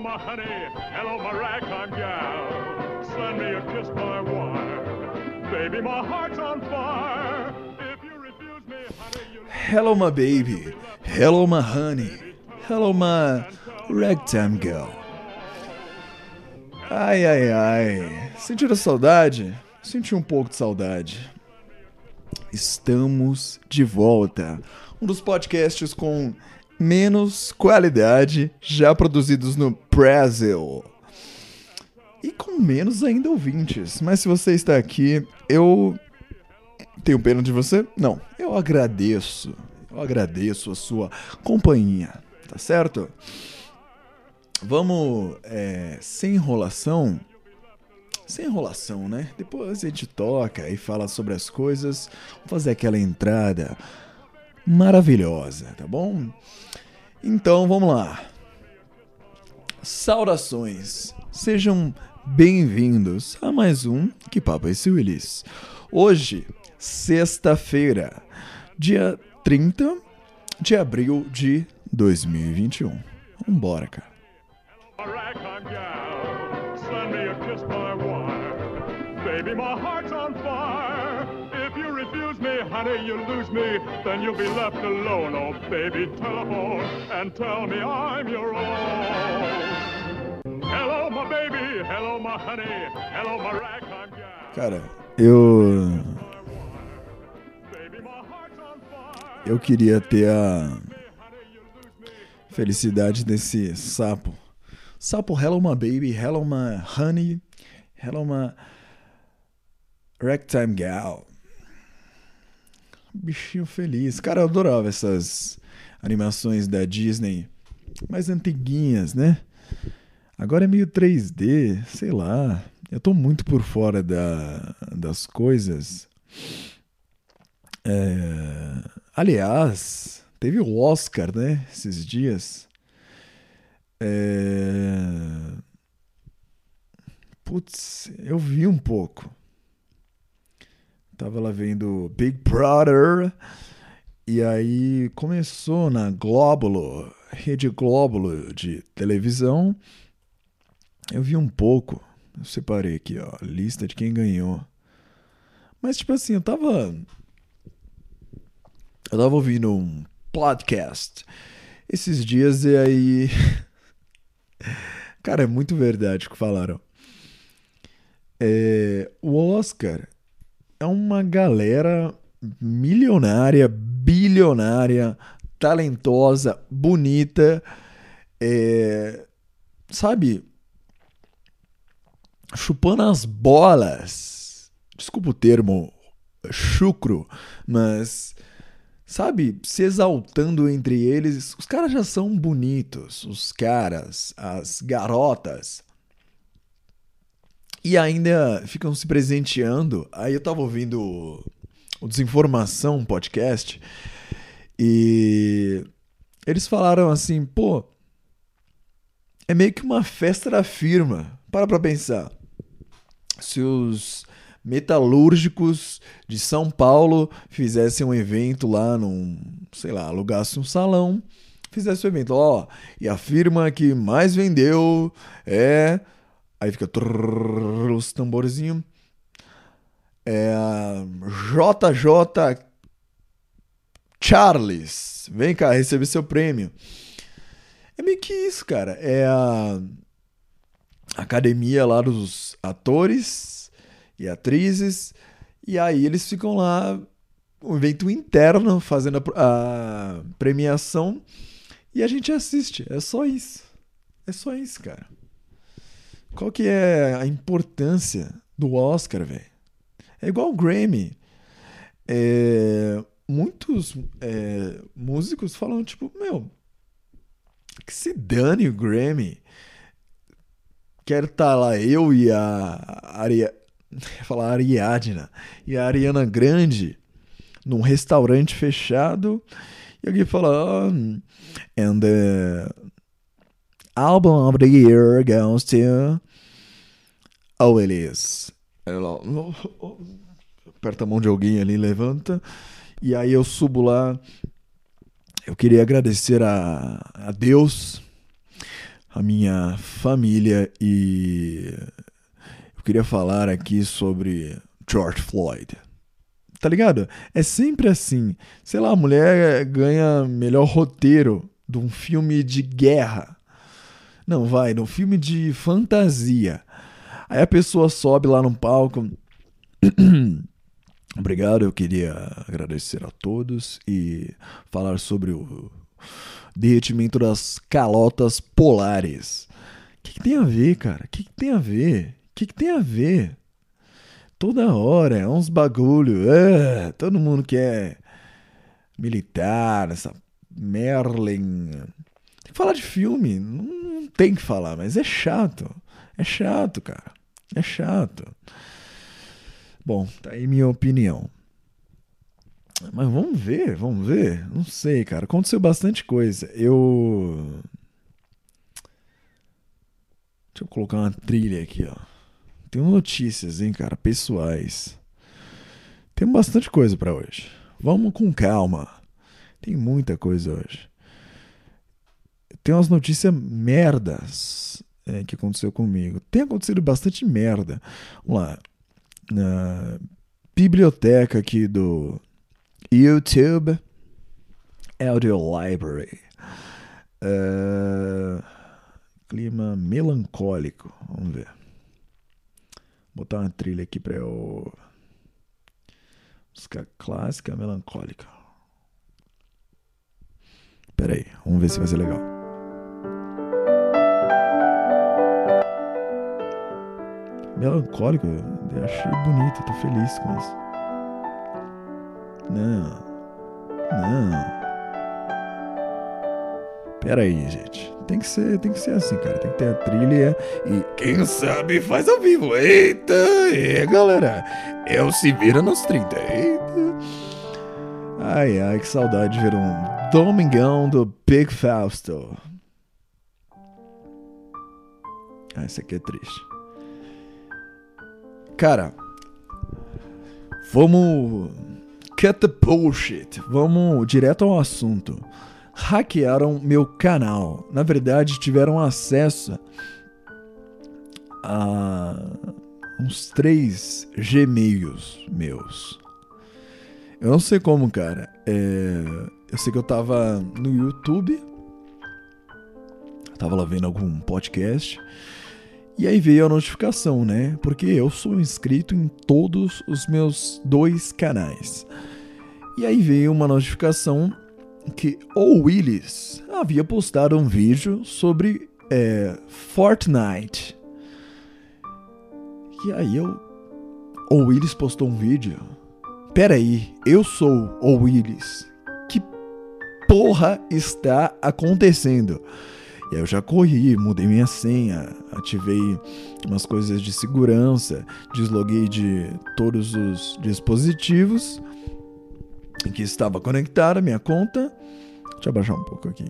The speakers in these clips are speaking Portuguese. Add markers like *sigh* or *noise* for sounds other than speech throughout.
my honey. Hello, my ragtime gal. Send me a kiss by wire. Baby, my heart's on fire. If you refuse me, honey, you Hello, my baby. Hello, my honey. Hello, my ragtime girl. Ai, ai, ai. Sentiram saudade? Senti um pouco de saudade. Estamos de volta. Um dos podcasts com menos qualidade já produzidos no Brasil. E com menos ainda ouvintes. Mas se você está aqui, eu tenho pena de você? Não. Eu agradeço. Eu agradeço a sua companhia. Tá certo? Vamos, é, sem enrolação. Sem enrolação, né? Depois a gente toca e fala sobre as coisas. Fazer aquela entrada maravilhosa, tá bom? Então vamos lá. Saudações. Sejam bem-vindos a mais um Que Papo é esse Willis? Hoje, sexta-feira, dia 30 de abril de 2021. Vambora, cara. my ragtime gal. Honey, you lose me. Then you'll be left alone. Oh, baby, telephone and tell me I'm your own. Hello, my baby. Hello, my honey. Hello, my ragtime gal. Cara, eu. Eu queria ter a felicidade desse sapo. Sapo, hello my baby, hello my honey, hello my ragtime gal. Bichinho feliz. Cara, eu adorava essas animações da Disney, mais antiguinhas, né? Agora é meio 3D, sei lá. Eu tô muito por fora da, das coisas. É, aliás, teve o Oscar, né? Esses dias. É... Putz, eu vi um pouco. Tava lá vendo Big Brother. E aí começou na Glóbulo, Rede Glóbulo de televisão. Eu vi um pouco. Eu separei aqui, ó, a lista de quem ganhou. Mas tipo assim, eu tava eu tava ouvindo um podcast esses dias e aí *laughs* Cara, é muito verdade o que falaram. É, o Oscar é uma galera milionária, bilionária, talentosa, bonita, é, sabe? Chupando as bolas. Desculpa o termo chucro, mas sabe, se exaltando entre eles. Os caras já são bonitos, os caras, as garotas. E ainda ficam se presenteando. Aí eu tava ouvindo o- o Desinformação podcast e eles falaram assim, pô, é meio que uma festa da firma. Para pra pensar. Se os metalúrgicos de São Paulo fizessem um evento lá num, sei lá, alugasse um salão, fizesse um evento, ó, e a firma que mais vendeu é aí fica os tamborzinhos é JJ Charles. Vem cá receber seu prêmio. É meio que isso, cara. É a academia lá dos atores e atrizes. E aí eles ficam lá, um evento interno, fazendo a, a premiação. E a gente assiste. É só isso. É só isso, cara. Qual que é a importância do Oscar, velho? É igual o Grammy. É, muitos é, músicos falam, tipo, meu, que se dane o Grammy. Quero estar lá eu e a Aria... ia *laughs* falar Ariadna e a Ariana Grande num restaurante fechado e alguém fala oh, and the album of the year goes to oh Elias ela aperta a mão de alguém ali levanta e aí eu subo lá eu queria agradecer a, a Deus a minha família e eu queria falar aqui sobre George Floyd. Tá ligado? É sempre assim. Sei lá, a mulher ganha melhor roteiro de um filme de guerra. Não, vai, um filme de fantasia. Aí a pessoa sobe lá no palco. *clears throat* Obrigado, eu queria agradecer a todos e falar sobre o derretimento das calotas polares. O que, que, tem a ver, cara? O que, que, tem a ver? O que, que, tem a ver? Toda hora é uns bagulho. É, todo mundo quer militar, essa Merlin. Falar de filme. Não tem que falar, mas é chato. É chato, cara. É chato. Bom, tá aí minha opinião. Mas vamos ver, vamos ver. Não sei, cara. Aconteceu bastante coisa. Eu. Deixa eu colocar uma trilha aqui, ó. Tem notícias, hein, cara, pessoais. Tem bastante coisa para hoje. Vamos com calma. Tem muita coisa hoje. Tem umas notícias merdas é, que aconteceu comigo. Tem acontecido bastante merda. Vamos lá. Na biblioteca aqui do YouTube Audio Library. Uh, clima melancólico. Vamos ver. Vou botar uma trilha aqui para eu. Música clássica melancólica. Pera aí, vamos ver se vai ser legal. Melancólico, eu achei bonito, tô feliz com isso. Não, não. Pera aí, gente. Tem que ser, tem que ser assim, cara. Tem que ter a trilha e quem sabe faz ao vivo. Eita, é, galera. O Se Vira nos 30. Eita. Ai, ai, que saudade de ver um Domingão do Big Fausto. Ah, esse aqui é triste. Cara, vamos. Cut the bullshit. Vamos direto ao assunto hackearam meu canal. Na verdade, tiveram acesso a uns três Gmails meus. Eu não sei como, cara. É... Eu sei que eu tava no YouTube. Tava lá vendo algum podcast. E aí veio a notificação, né? Porque eu sou inscrito em todos os meus dois canais. E aí veio uma notificação que o Willis havia postado um vídeo sobre é, Fortnite. E aí eu. O Willis postou um vídeo. Pera aí, eu sou o Willis. Que porra está acontecendo? E aí eu já corri, mudei minha senha, ativei umas coisas de segurança, desloguei de todos os dispositivos em que estava conectada minha conta. Deixa eu abaixar um pouco aqui.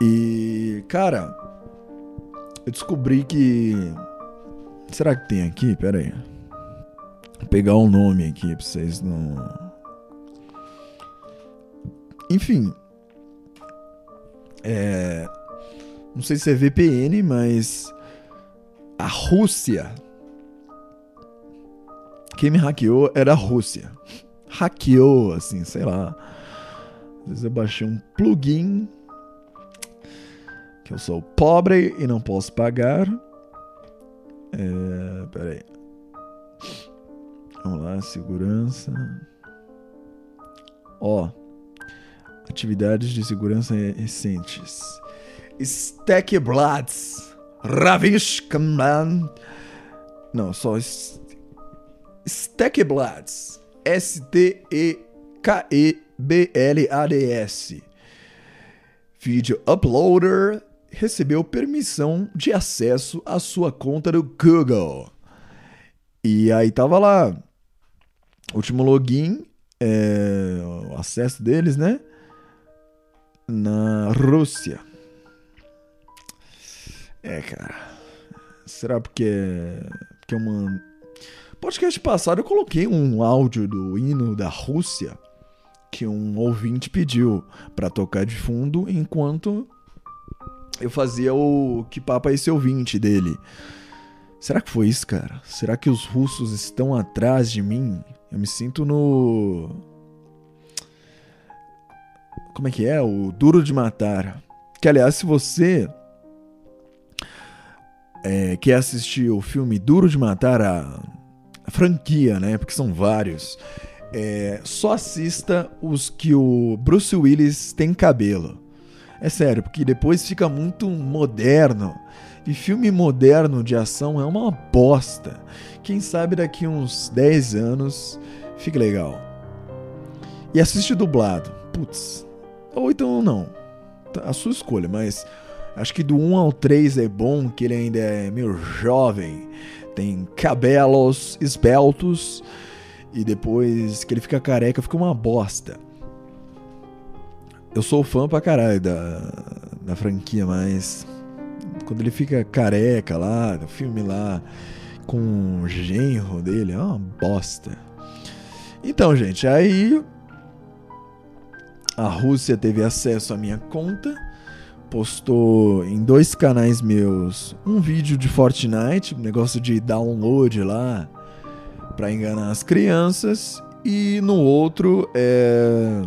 E, cara, eu descobri que. Será que tem aqui? Pera aí. Vou pegar um nome aqui pra vocês não. Enfim. É. Não sei se é VPN, mas. A Rússia quem me hackeou era a Rússia. Hackeou, assim, sei lá. Às vezes eu baixei um plugin que eu sou pobre e não posso pagar. É, peraí. Vamos lá, segurança. Ó, atividades de segurança recentes. Stackblats. Ravishkaman. Não, só Stackblads. S-T-E-K-E-B-L-A-D-S. Video Uploader recebeu permissão de acesso à sua conta do Google. E aí tava lá, último login, é, o acesso deles, né? Na Rússia. É, cara. Será porque, porque uma Podcast passado eu coloquei um áudio do hino da Rússia que um ouvinte pediu para tocar de fundo enquanto eu fazia o que papa é esse ouvinte dele. Será que foi isso, cara? Será que os russos estão atrás de mim? Eu me sinto no. Como é que é? O Duro de Matar. Que aliás, se você é, quer assistir o filme Duro de Matar, a, a franquia, né? Porque são vários. É, só assista os que o Bruce Willis tem cabelo. É sério, porque depois fica muito moderno. E filme moderno de ação é uma bosta. Quem sabe daqui uns 10 anos fica legal. E assiste dublado. Putz. Ou então não. Tá, a sua escolha, mas acho que do 1 ao 3 é bom, que ele ainda é meio jovem. Tem cabelos esbeltos. E depois que ele fica careca, fica uma bosta. Eu sou fã pra caralho da, da franquia, mas quando ele fica careca lá, no filme lá, com o genro dele, é uma bosta. Então, gente, aí a Rússia teve acesso à minha conta, postou em dois canais meus um vídeo de Fortnite, negócio de download lá para enganar as crianças, e no outro é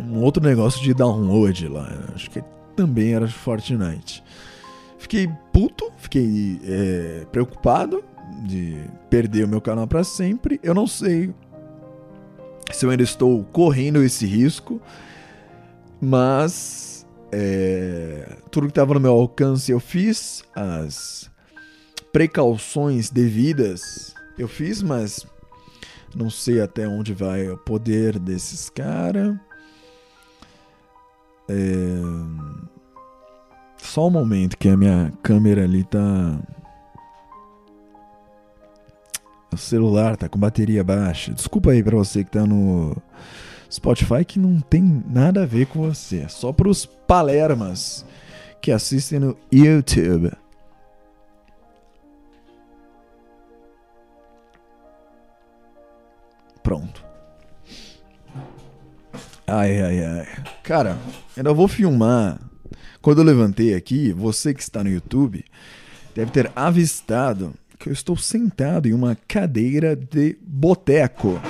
um outro negócio de download lá, acho que também era de Fortnite. Fiquei puto, fiquei é, preocupado de perder o meu canal para sempre. Eu não sei se eu ainda estou correndo esse risco, mas é, tudo que estava no meu alcance eu fiz, as precauções devidas eu fiz, mas não sei até onde vai o poder desses caras. É... Só um momento que a minha câmera ali tá. O celular tá com bateria baixa. Desculpa aí pra você que tá no Spotify que não tem nada a ver com você. É só pros palermas que assistem no YouTube. Pronto. Ai, ai, ai. Cara, ainda vou filmar. Quando eu levantei aqui, você que está no YouTube deve ter avistado que eu estou sentado em uma cadeira de boteco.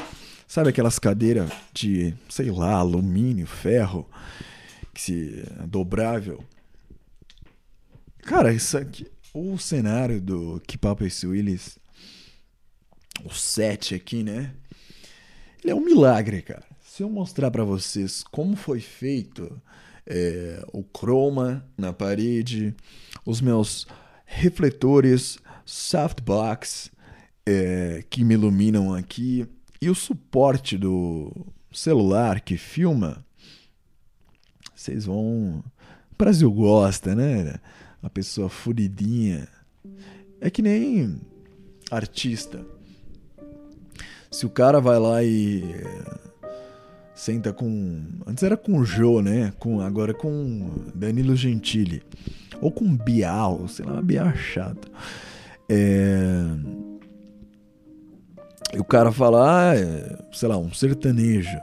Sabe aquelas cadeiras de, sei lá, alumínio, ferro, que se dobrável. Cara, isso aqui, o cenário do Que Papo é esse Willis, o set aqui, né? Ele é um milagre, cara. Se eu mostrar para vocês como foi feito é, o chroma na parede, os meus refletores softbox é, que me iluminam aqui e o suporte do celular que filma, vocês vão. O Brasil gosta, né? A pessoa furidinha. É que nem artista. Se o cara vai lá e senta com. Antes era com o Jô, né? Com, agora com Danilo Gentili. Ou com Bial, sei lá, Bial é chato. É... E o cara fala, ah, é, sei lá, um sertanejo.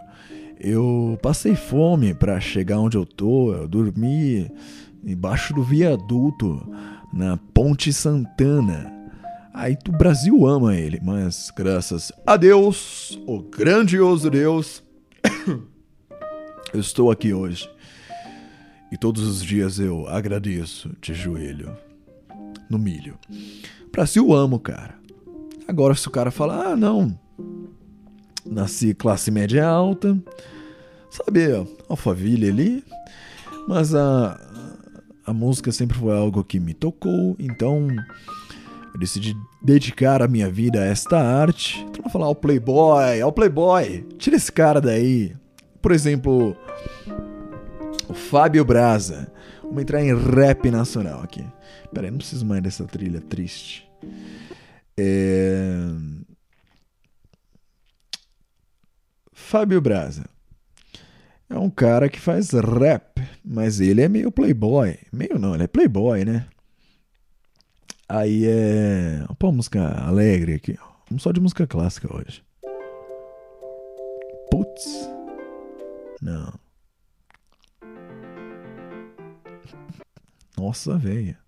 Eu passei fome para chegar onde eu tô, eu dormi embaixo do viaduto, na Ponte Santana. Aí o Brasil ama ele, mas graças a Deus, o grandioso Deus, *coughs* eu estou aqui hoje. E todos os dias eu agradeço de joelho, no milho. Brasil amo, cara. Agora se o cara falar, ah, não, nasci classe média alta, sabe, Alphaville ali, mas a, a música sempre foi algo que me tocou, então eu decidi dedicar a minha vida a esta arte. Não falar ao Playboy, ao Playboy, tira esse cara daí. Por exemplo, o Fábio Braza. Vamos entrar em rap nacional aqui. Pera aí, não preciso mais dessa trilha triste. É... Fábio Braza. É um cara que faz rap, mas ele é meio playboy. Meio não, ele é playboy, né? Aí é. Pô, música alegre aqui. Vamos só de música clássica hoje. Putz. Não. *laughs* Nossa, velho.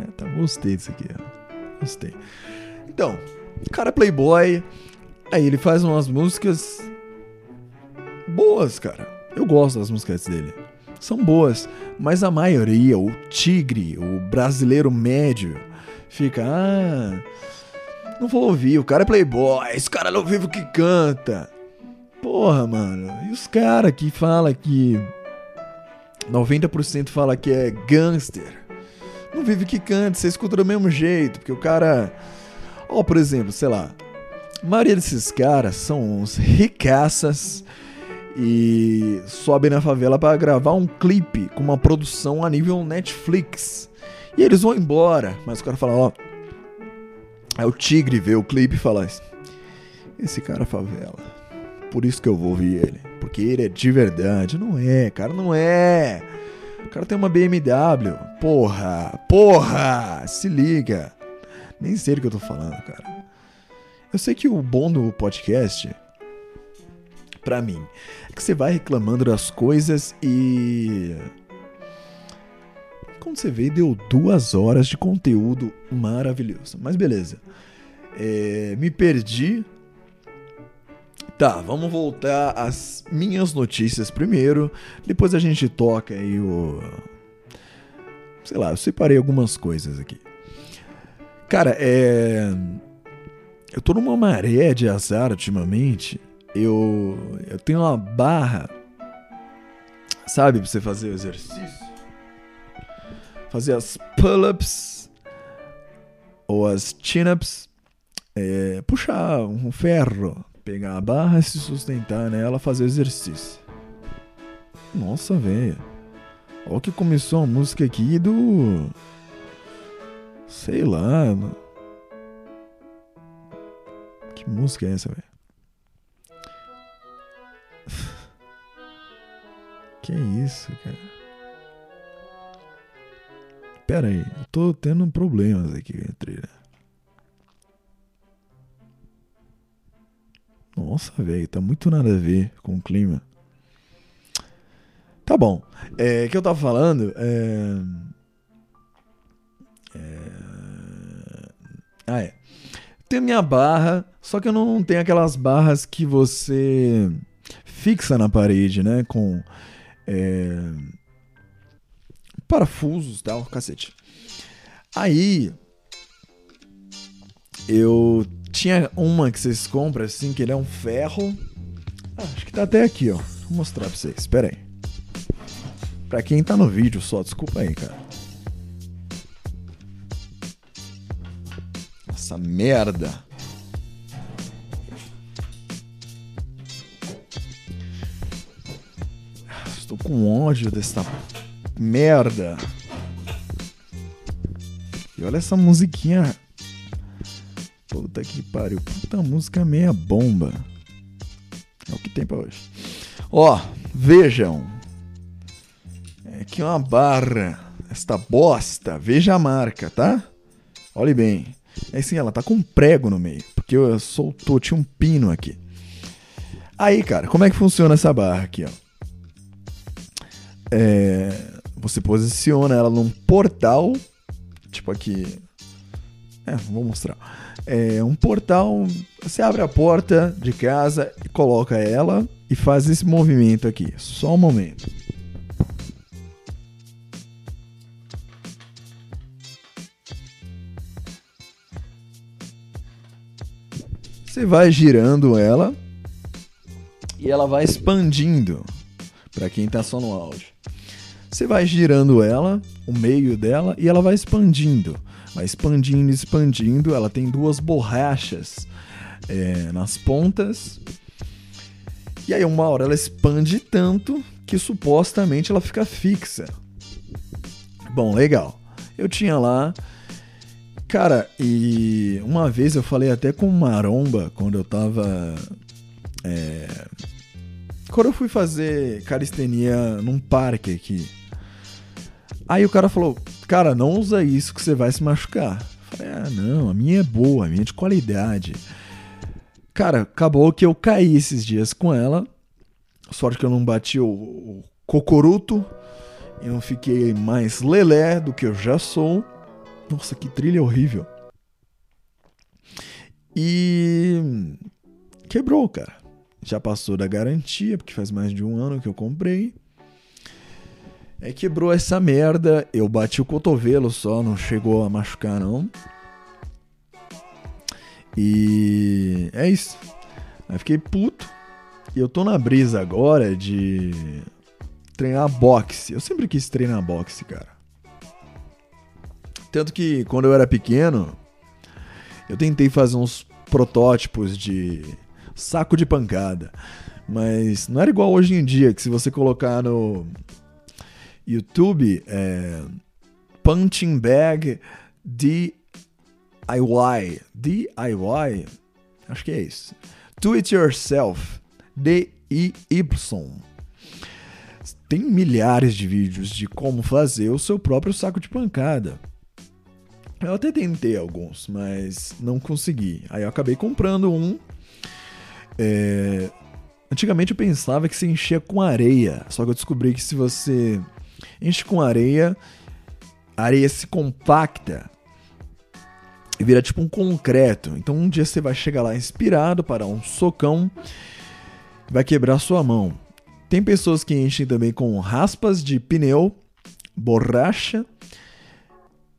É, tá, gostei disso aqui, ó. Gostei. Então, cara é playboy. Aí ele faz umas músicas boas, cara. Eu gosto das músicas dele. São boas, mas a maioria, o tigre, o brasileiro médio, fica, ah, não vou ouvir, o cara é playboy, esse cara não vive o que canta. Porra, mano, e os caras que fala que 90% fala que é gangster. Não vive que canta, você escuta do mesmo jeito, porque o cara. Ó, oh, por exemplo, sei lá. A maioria desses caras são uns ricaças e sobem na favela para gravar um clipe com uma produção a nível Netflix. E eles vão embora, mas o cara fala, ó. Aí o Tigre vê o clipe e fala: Esse cara é favela. Por isso que eu vou ouvir ele. Porque ele é de verdade. Não é, cara, não é. Cara tem uma BMW. Porra, porra, se liga. Nem sei o que eu tô falando, cara. Eu sei que o bom do podcast, pra mim, é que você vai reclamando das coisas e. Quando você vê, deu duas horas de conteúdo maravilhoso. Mas beleza. É, me perdi. Tá, vamos voltar às minhas notícias primeiro. Depois a gente toca aí o. Sei lá, eu separei algumas coisas aqui. Cara, é. Eu tô numa maré de azar ultimamente eu, eu tenho uma barra, sabe, pra você fazer o exercício. Fazer as pull-ups ou as chin-ups. É, puxar um ferro, pegar a barra se sustentar nela, fazer exercício. Nossa, velho. Olha que começou a música aqui do. Sei lá. Que música é essa, velho? *laughs* Que isso, cara? Pera aí, eu tô tendo problemas aqui com a trilha. Nossa, velho, tá muito nada a ver com o clima. Tá bom. É, que eu tava falando. É... É... Ah, é. Tem minha barra, só que eu não tenho aquelas barras que você fixa na parede, né? Com é, parafusos tal, cacete. Aí eu tinha uma que vocês compram assim, que ele é um ferro. Ah, acho que tá até aqui, ó. Vou mostrar pra vocês, espera aí. Pra quem tá no vídeo só, desculpa aí, cara. Essa merda. Tô com ódio dessa merda. E olha essa musiquinha. Puta que pariu. Puta música meia bomba. É o que tem pra hoje. Ó, vejam. É aqui uma barra. Esta bosta. Veja a marca, tá? Olhe bem. É assim, ela tá com um prego no meio. Porque eu soltou, tinha um pino aqui. Aí, cara, como é que funciona essa barra aqui, ó? é, você posiciona ela num portal, tipo aqui. É, vou mostrar. É um portal, você abre a porta de casa e coloca ela e faz esse movimento aqui. Só um momento. Você vai girando ela e ela vai expandindo para quem está só no áudio. Você vai girando ela, o meio dela, e ela vai expandindo. Vai expandindo, expandindo. Ela tem duas borrachas é, nas pontas. E aí, uma hora ela expande tanto que supostamente ela fica fixa. Bom, legal. Eu tinha lá. Cara, e uma vez eu falei até com Maromba quando eu tava. É, quando eu fui fazer calistenia num parque aqui. Aí o cara falou: Cara, não usa isso que você vai se machucar. Eu falei: Ah, não, a minha é boa, a minha é de qualidade. Cara, acabou que eu caí esses dias com ela. Sorte que eu não bati o, o cocoruto. e não fiquei mais lelé do que eu já sou. Nossa, que trilha horrível. E quebrou, cara. Já passou da garantia, porque faz mais de um ano que eu comprei. É quebrou essa merda. Eu bati o cotovelo só, não chegou a machucar não. E é isso. Aí fiquei puto. E eu tô na brisa agora de treinar boxe. Eu sempre quis treinar boxe, cara. Tanto que quando eu era pequeno, eu tentei fazer uns protótipos de saco de pancada. Mas não era igual hoje em dia, que se você colocar no YouTube é, Punching Bag DIY. DIY? Acho que é isso. Do It Yourself. D-I-Y. Tem milhares de vídeos de como fazer o seu próprio saco de pancada. Eu até tentei alguns, mas não consegui. Aí eu acabei comprando um. É... Antigamente eu pensava que se enchia com areia, só que eu descobri que se você enche com areia, a areia se compacta e vira tipo um concreto. Então um dia você vai chegar lá inspirado para um socão, vai quebrar sua mão. Tem pessoas que enchem também com raspas de pneu, borracha.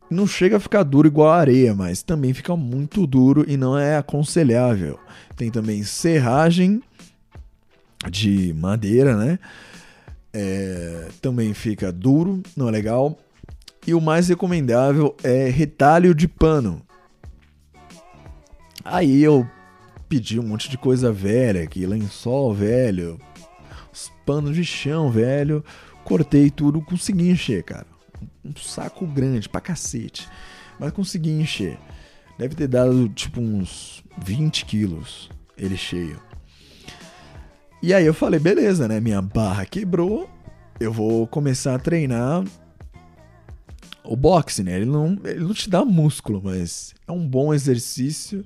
Não chega a ficar duro igual a areia, mas também fica muito duro e não é aconselhável. Tem também serragem de madeira, né? É, também fica duro, não é legal. E o mais recomendável é retalho de pano. Aí eu pedi um monte de coisa velha aqui, lençol velho, os panos de chão velho, cortei tudo, consegui encher, cara. Um saco grande pra cacete, mas consegui encher. Deve ter dado tipo uns 20 quilos ele cheio. E aí eu falei, beleza, né? Minha barra quebrou, eu vou começar a treinar o boxe, né? Ele não, ele não te dá músculo, mas é um bom exercício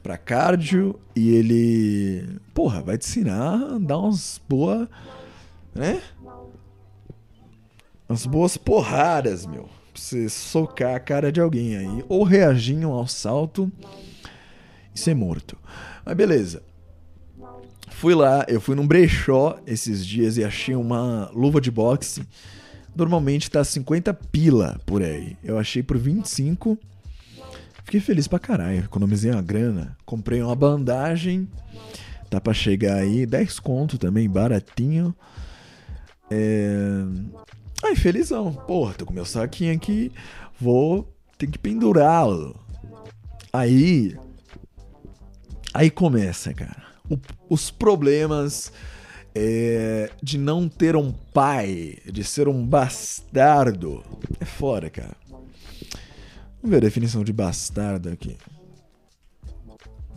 para cardio e ele, porra, vai te ensinar a dar umas boas, né? Umas boas porradas, meu. Pra você socar a cara de alguém aí. Ou reagir ao salto e ser morto. Mas beleza. Fui lá, eu fui num brechó esses dias e achei uma luva de boxe. Normalmente tá 50 pila por aí. Eu achei por 25. Fiquei feliz pra caralho. Economizei uma grana. Comprei uma bandagem. Tá pra chegar aí. 10 conto também, baratinho. É... Ai, felizão. Porra, tô com meu saquinho aqui. Vou. Tem que pendurá-lo. Aí. Aí começa, cara o, os problemas é, de não ter um pai, de ser um bastardo. É fora, cara. Vamos ver a definição de bastardo aqui.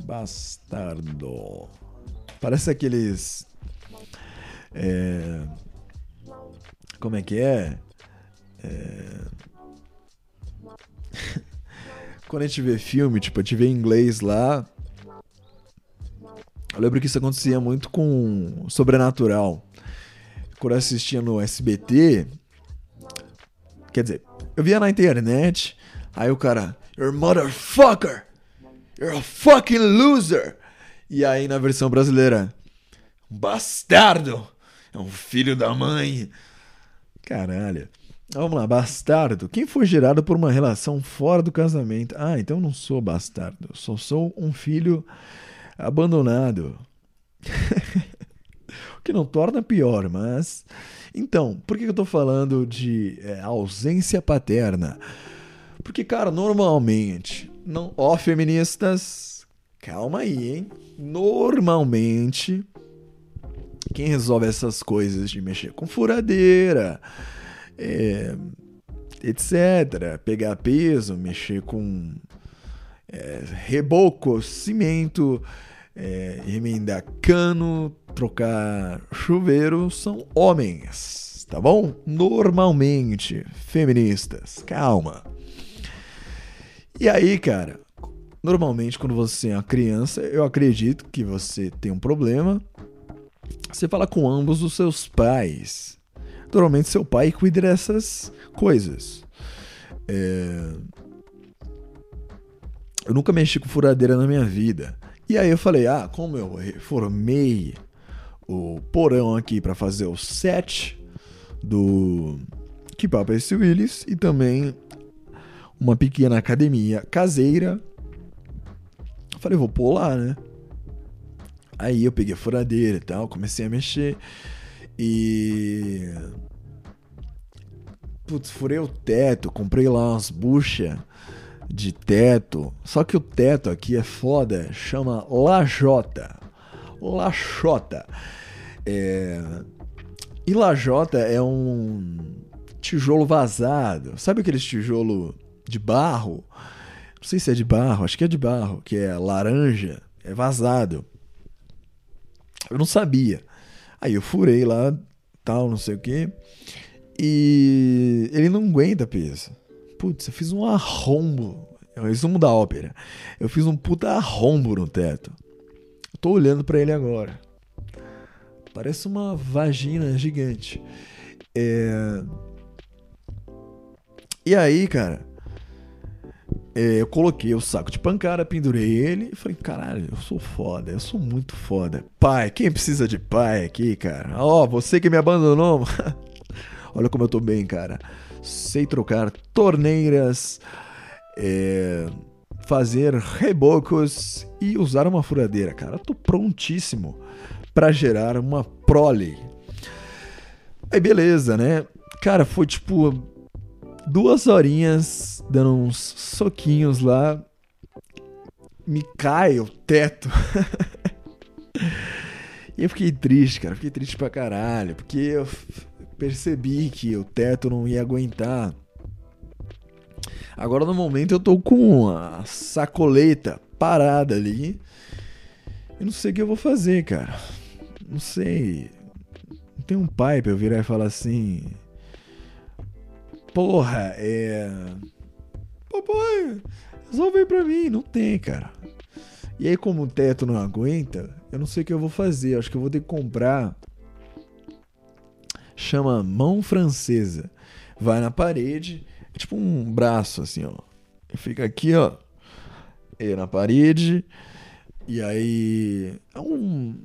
Bastardo. Parece aqueles. É, como é que é? é... *laughs* Quando a gente vê filme, tipo, a gente vê em inglês lá, eu lembro que isso acontecia muito com Sobrenatural. Quando eu assistia no SBT, quer dizer, eu via na internet, aí o cara, You're motherfucker! You're a fucking loser! E aí na versão brasileira, bastardo! É um filho da mãe! Caralho. Vamos lá, bastardo. Quem foi gerado por uma relação fora do casamento? Ah, então eu não sou bastardo. Só sou um filho abandonado. *laughs* o que não torna pior, mas. Então, por que eu tô falando de é, ausência paterna? Porque, cara, normalmente. Não, ó, feministas, calma aí, hein? Normalmente, quem resolve essas coisas de mexer com furadeira, é, etc., pegar peso, mexer com é, reboco, cimento, é, emendar cano, trocar chuveiro são homens, tá bom? Normalmente, feministas, calma. E aí, cara, normalmente quando você é uma criança, eu acredito que você tem um problema. Você fala com ambos os seus pais. Normalmente seu pai cuida dessas coisas. É... Eu nunca mexi com furadeira na minha vida. E aí eu falei, ah, como eu reformei o porão aqui para fazer o set do Keep Up Willis e também uma pequena academia caseira. Falei, vou lá, né? Aí eu peguei a furadeira e tal, comecei a mexer e. Putz, furei o teto, comprei lá umas buchas de teto. Só que o teto aqui é foda, chama lajota. Lachota. É... E lajota é um tijolo vazado. Sabe aqueles tijolo de barro? Não sei se é de barro, acho que é de barro, que é laranja, é vazado. Eu não sabia. Aí eu furei lá, tal, não sei o que. E ele não aguenta peso. Putz, eu fiz um arrombo. É o resumo da ópera. Eu fiz um puta arrombo no teto. Eu tô olhando para ele agora. Parece uma vagina gigante. É... E aí, cara, é, eu coloquei o saco de pancada, pendurei ele e falei, caralho, eu sou foda, eu sou muito foda. Pai, quem precisa de pai aqui, cara? Ó, oh, você que me abandonou. *laughs* Olha como eu tô bem, cara. Sei trocar torneiras, é, fazer rebocos e usar uma furadeira, cara. Eu tô prontíssimo para gerar uma prole. Aí beleza, né? Cara, foi tipo duas horinhas dando uns soquinhos lá. Me cai o teto. *laughs* e eu fiquei triste, cara. Fiquei triste pra caralho. Porque eu percebi que o teto não ia aguentar. Agora no momento eu tô com a sacoleta parada ali. Eu não sei o que eu vou fazer, cara. Não sei. Não tem um pai pra eu virar e falar assim. Porra, é. Papai, resolve pra mim. Não tem, cara. E aí, como o teto não aguenta, eu não sei o que eu vou fazer. Acho que eu vou ter que comprar. Chama mão francesa. Vai na parede, é tipo um braço assim, ó. Fica aqui, ó. E na parede. E aí. É um,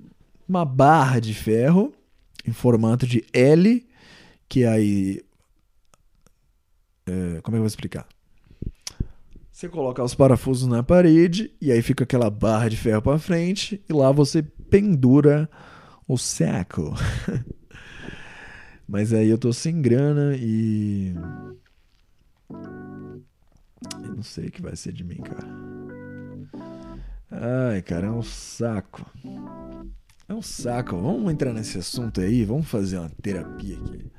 uma barra de ferro em formato de L. Que aí é, como é que eu vou explicar? Você coloca os parafusos na parede e aí fica aquela barra de ferro para frente e lá você pendura o saco. *laughs* Mas aí eu tô sem grana e eu não sei o que vai ser de mim, cara. Ai, cara, é um saco. É um saco. Vamos entrar nesse assunto aí, vamos fazer uma terapia aqui.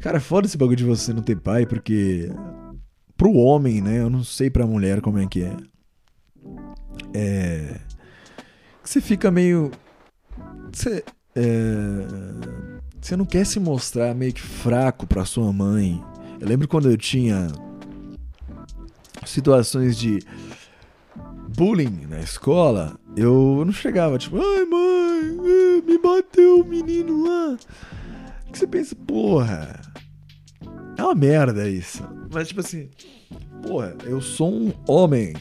Cara, foda esse bagulho de você não ter pai, porque pro homem, né? Eu não sei pra mulher como é que é. É. Você fica meio. Você. É... Você não quer se mostrar meio que fraco pra sua mãe. Eu lembro quando eu tinha situações de bullying na escola, eu não chegava tipo, ai mãe, me bateu o menino lá que você pensa, porra, é uma merda isso. Mas tipo assim, porra, eu sou um homem.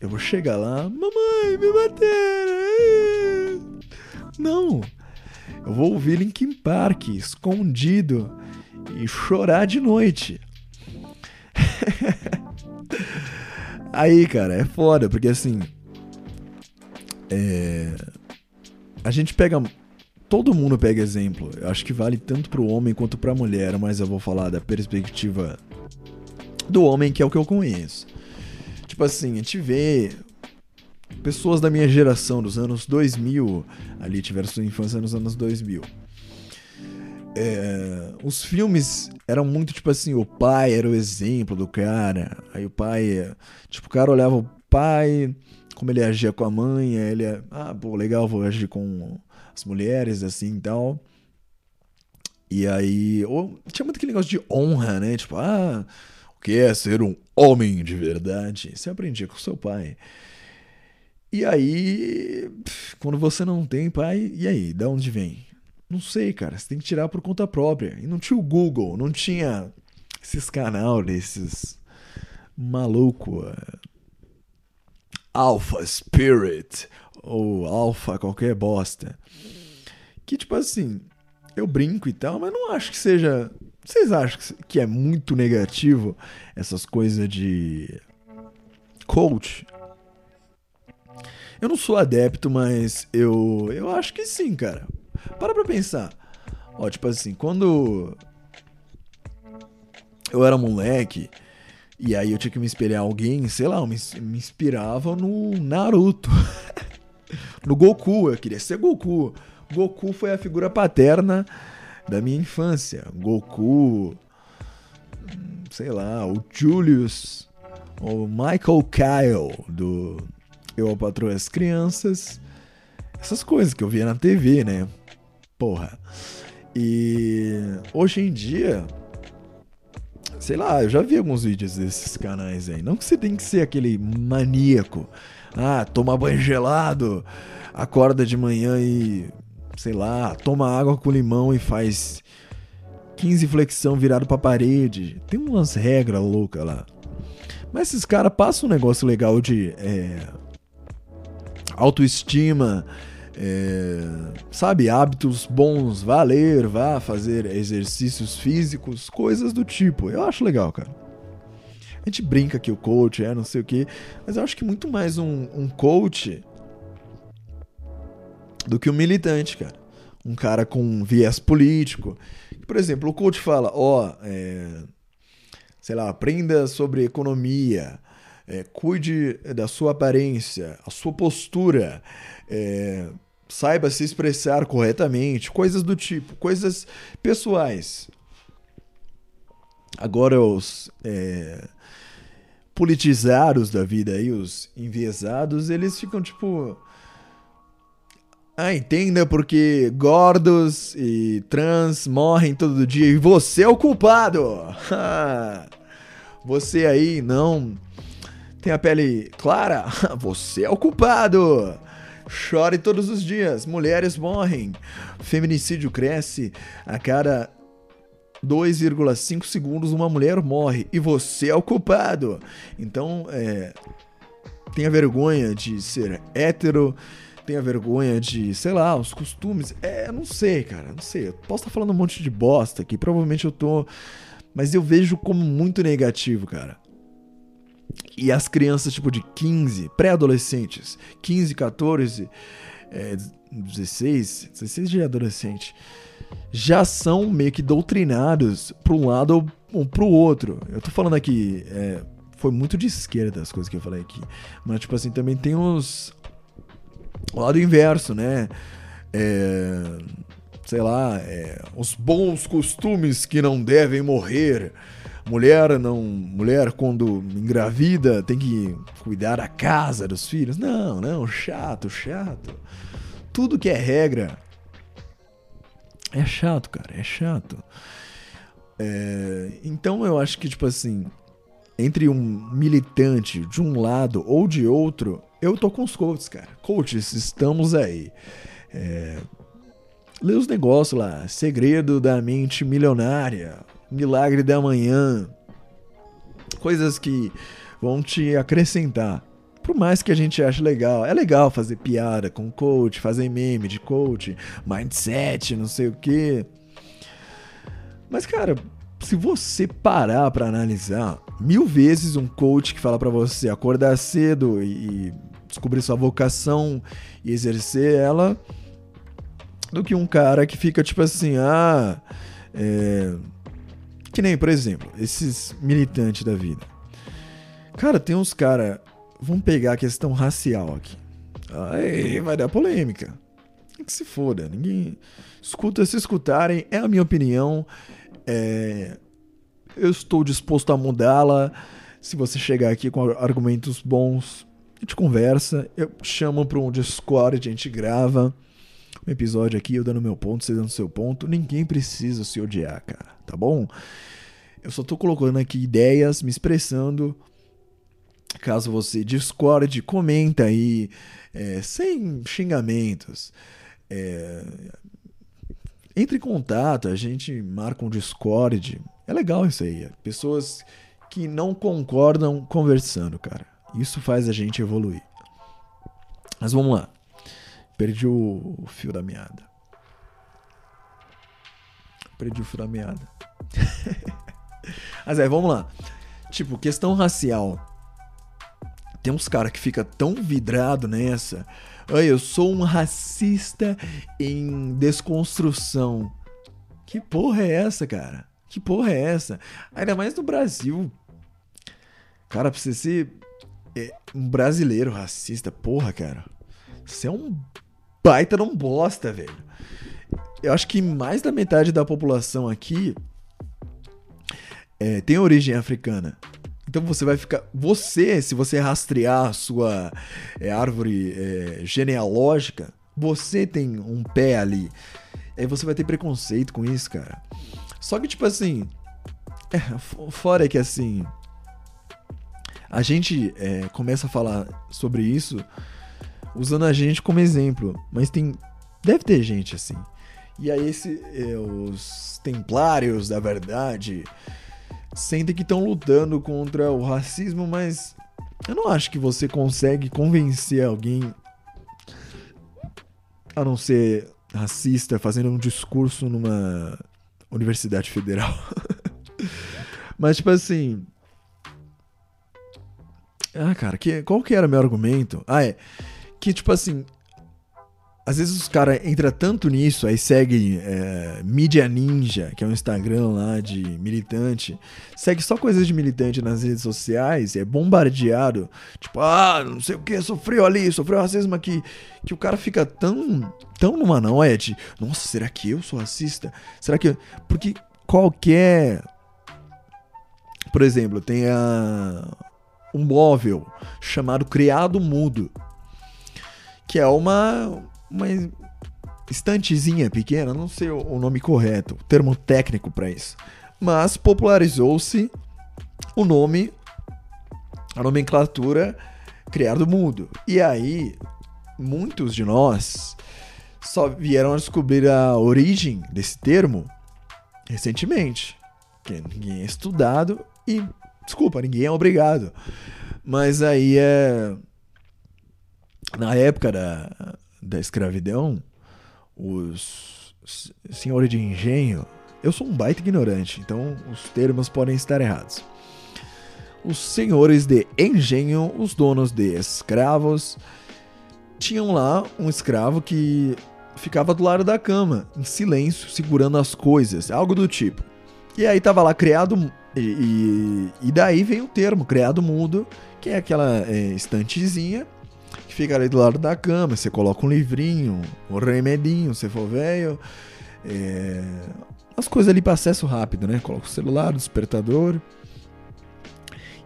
Eu vou chegar lá, mamãe, me bateram. Não. Eu vou ouvir Linkin Park escondido e chorar de noite. *laughs* Aí, cara, é foda, porque assim. É... A gente pega todo mundo pega exemplo. Eu acho que vale tanto para o homem quanto para a mulher, mas eu vou falar da perspectiva do homem, que é o que eu conheço. Tipo assim, a gente vê pessoas da minha geração, dos anos 2000, ali tiveram sua infância nos anos 2000. É, os filmes eram muito tipo assim, o pai era o exemplo do cara. Aí o pai, tipo, o cara olhava o pai, como ele agia com a mãe, ele, ah, pô, legal, vou agir com as mulheres, assim e tal. E aí, ou, tinha muito aquele negócio de honra, né? Tipo, ah, o que é ser um homem de verdade? Você aprendia com seu pai. E aí, quando você não tem pai, e aí, da onde vem? Não sei, cara. Você tem que tirar por conta própria. E não tinha o Google, não tinha esses canais desses maluco. É, Alpha Spirit ou Alpha qualquer bosta. Que tipo assim, eu brinco e tal, mas não acho que seja. Vocês acham que é muito negativo essas coisas de coach? Eu não sou adepto, mas eu eu acho que sim, cara. Para pra pensar. Ó, tipo assim, quando eu era moleque, e aí eu tinha que me espelhar alguém, sei lá, eu me, me inspirava no Naruto. *laughs* no Goku, eu queria ser Goku. Goku foi a figura paterna da minha infância. Goku, sei lá, o Julius, o Michael Kyle do Eu Patroa as Crianças. Essas coisas que eu via na TV, né? Porra. E hoje em dia, sei lá, eu já vi alguns vídeos desses canais aí. Não que você tem que ser aquele maníaco. Ah, toma banho gelado, acorda de manhã e, sei lá, toma água com limão e faz 15 flexão virado pra parede. Tem umas regras loucas lá. Mas esses caras passam um negócio legal de é, autoestima, é, sabe, hábitos bons, vá ler, vá fazer exercícios físicos, coisas do tipo. Eu acho legal, cara. A gente brinca que o coach é não sei o que, mas eu acho que muito mais um, um coach do que um militante, cara. Um cara com viés político. Por exemplo, o coach fala: ó, oh, é, sei lá, aprenda sobre economia, é, cuide da sua aparência, a sua postura, é, saiba se expressar corretamente, coisas do tipo, coisas pessoais. Agora os é, politizados da vida aí, os enviesados, eles ficam tipo. Ah, entenda porque gordos e trans morrem todo dia e você é o culpado. *laughs* você aí não tem a pele clara, *laughs* você é o culpado. Chore todos os dias, mulheres morrem. Feminicídio cresce a cada 2,5 segundos uma mulher morre e você é o culpado. Então, é, tenha vergonha de ser hétero, tenha vergonha de, sei lá, os costumes. É, não sei, cara, não sei. Eu posso estar falando um monte de bosta aqui, provavelmente eu tô. Mas eu vejo como muito negativo, cara. E as crianças, tipo, de 15, pré-adolescentes, 15, 14, é, 16, 16 de adolescente, já são meio que doutrinados para um lado ou para o outro. Eu tô falando aqui, é, foi muito de esquerda as coisas que eu falei aqui. Mas, tipo assim, também tem os. O lado inverso, né? É, sei lá, é, os bons costumes que não devem morrer. Mulher não, mulher quando engravida tem que cuidar da casa dos filhos. Não, não, chato, chato. Tudo que é regra é chato, cara, é chato. É, então eu acho que tipo assim, entre um militante de um lado ou de outro, eu tô com os coaches, cara. Coaches, estamos aí. É, lê os negócios lá, segredo da mente milionária, milagre da manhã, coisas que vão te acrescentar. Por mais que a gente ache legal, é legal fazer piada com coach, fazer meme de coach, mindset, não sei o que. Mas cara, se você parar para analisar, mil vezes um coach que fala para você acordar cedo e descobrir sua vocação e exercer ela, do que um cara que fica tipo assim, ah, é, que nem, por exemplo, esses militantes da vida. Cara, tem uns cara. Vamos pegar a questão racial aqui. Aí vai dar polêmica. Que se foda. Ninguém. Escuta, se escutarem, é a minha opinião. É... Eu estou disposto a mudá-la. Se você chegar aqui com argumentos bons, a gente conversa. Eu chamo para um Discord, a gente grava um episódio aqui, eu dando meu ponto, você dando seu ponto. Ninguém precisa se odiar, cara, tá bom? Eu só tô colocando aqui ideias, me expressando. Caso você discorde, comenta aí, é, sem xingamentos. É, entre em contato, a gente marca um Discord. É legal isso aí. Pessoas que não concordam conversando, cara. Isso faz a gente evoluir. Mas vamos lá. Perdi o fio da meada. Perdi o fio da meada. *laughs* Mas é, vamos lá. Tipo, questão racial. Tem uns caras que fica tão vidrado nessa. Ai, eu sou um racista em desconstrução. Que porra é essa, cara? Que porra é essa? Ainda mais no Brasil. Cara, pra você ser é, um brasileiro racista, porra, cara. Você é um baita não bosta, velho. Eu acho que mais da metade da população aqui é, tem origem africana. Então você vai ficar. Você, se você rastrear a sua é, árvore é, genealógica, você tem um pé ali. Aí você vai ter preconceito com isso, cara. Só que, tipo assim. É, fora que assim. A gente é, começa a falar sobre isso usando a gente como exemplo. Mas tem. Deve ter gente assim. E aí, esse, é, os templários da verdade sentem que estão lutando contra o racismo, mas eu não acho que você consegue convencer alguém a não ser racista fazendo um discurso numa universidade federal. *laughs* mas tipo assim, ah, cara, que, qual que era meu argumento? Ah, é que tipo assim, às vezes os caras entram tanto nisso, aí segue é, Mídia Ninja, que é um Instagram lá de militante, segue só coisas de militante nas redes sociais, é bombardeado, tipo, ah, não sei o que, sofreu ali, sofreu racismo aqui, que o cara fica tão, tão numa é de, nossa, será que eu sou racista? Será que. Porque qualquer. Por exemplo, tem a, um móvel chamado Criado Mudo, que é uma uma estantezinha pequena, não sei o nome correto, o termo técnico para isso. Mas popularizou-se o nome, a nomenclatura criado mudo. E aí, muitos de nós só vieram a descobrir a origem desse termo recentemente. Que ninguém é estudado e, desculpa, ninguém é obrigado. Mas aí é. Na época da, da escravidão, os senhores de engenho. Eu sou um baita ignorante, então os termos podem estar errados. Os senhores de engenho, os donos de escravos, tinham lá um escravo que ficava do lado da cama, em silêncio, segurando as coisas, algo do tipo. E aí tava lá criado. E, e, e daí vem o termo, criado mudo, que é aquela é, estantezinha que fica ali do lado da cama. Você coloca um livrinho, um remedinho, se for velho. É... As coisas ali para acesso rápido, né? Coloca o celular, o despertador.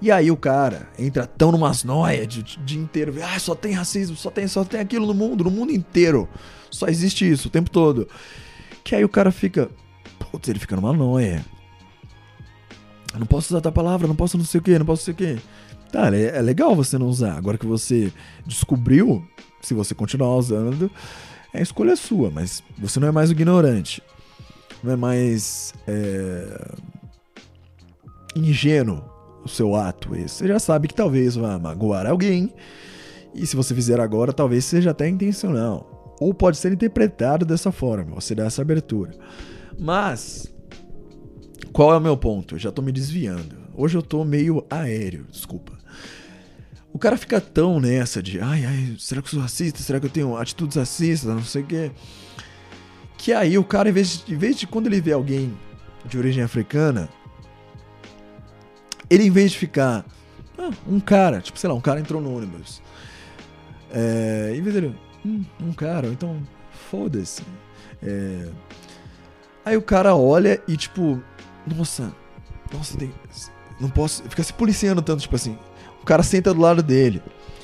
E aí o cara entra tão numas noias de, de inteiro. Ah, só tem racismo, só tem, só tem aquilo no mundo, no mundo inteiro. Só existe isso o tempo todo. Que aí o cara fica. Putz, ele fica numa noia. Eu não posso usar tua palavra, não posso não sei o que, não posso não sei o que. Cara, é, legal você não usar. Agora que você descobriu, se você continuar usando, é escolha sua, mas você não é mais ignorante. Não é mais é, ingênuo o seu ato. Você já sabe que talvez vá magoar alguém. E se você fizer agora, talvez seja até intencional. Ou pode ser interpretado dessa forma, você dá essa abertura. Mas, qual é o meu ponto? Eu já tô me desviando. Hoje eu tô meio aéreo, desculpa. O cara fica tão nessa de, ai, ai, será que eu sou racista? Será que eu tenho atitudes racistas? Não sei o quê. Que aí o cara, em vez, de, em vez de quando ele vê alguém de origem africana, ele em vez de ficar, ah, um cara, tipo, sei lá, um cara entrou no ônibus. É, em vez dele, hum, um cara, então, foda-se. É, aí o cara olha e tipo, nossa, nossa, tem, não posso, fica se policiando tanto, tipo assim, o cara senta do lado dele.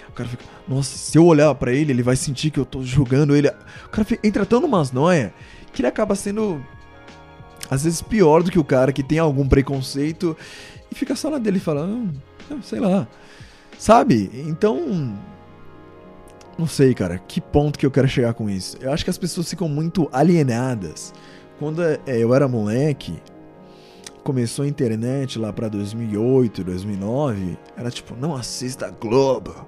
O cara fica, nossa, se eu olhar para ele, ele vai sentir que eu tô julgando ele. O cara fica, entra tão numas noia que ele acaba sendo às vezes pior do que o cara que tem algum preconceito e fica só na dele falando, ah, sei lá. Sabe? Então, não sei, cara, que ponto que eu quero chegar com isso. Eu acho que as pessoas ficam muito alienadas quando é, eu era moleque, começou a internet lá pra 2008, 2009, era tipo, não assista Globo.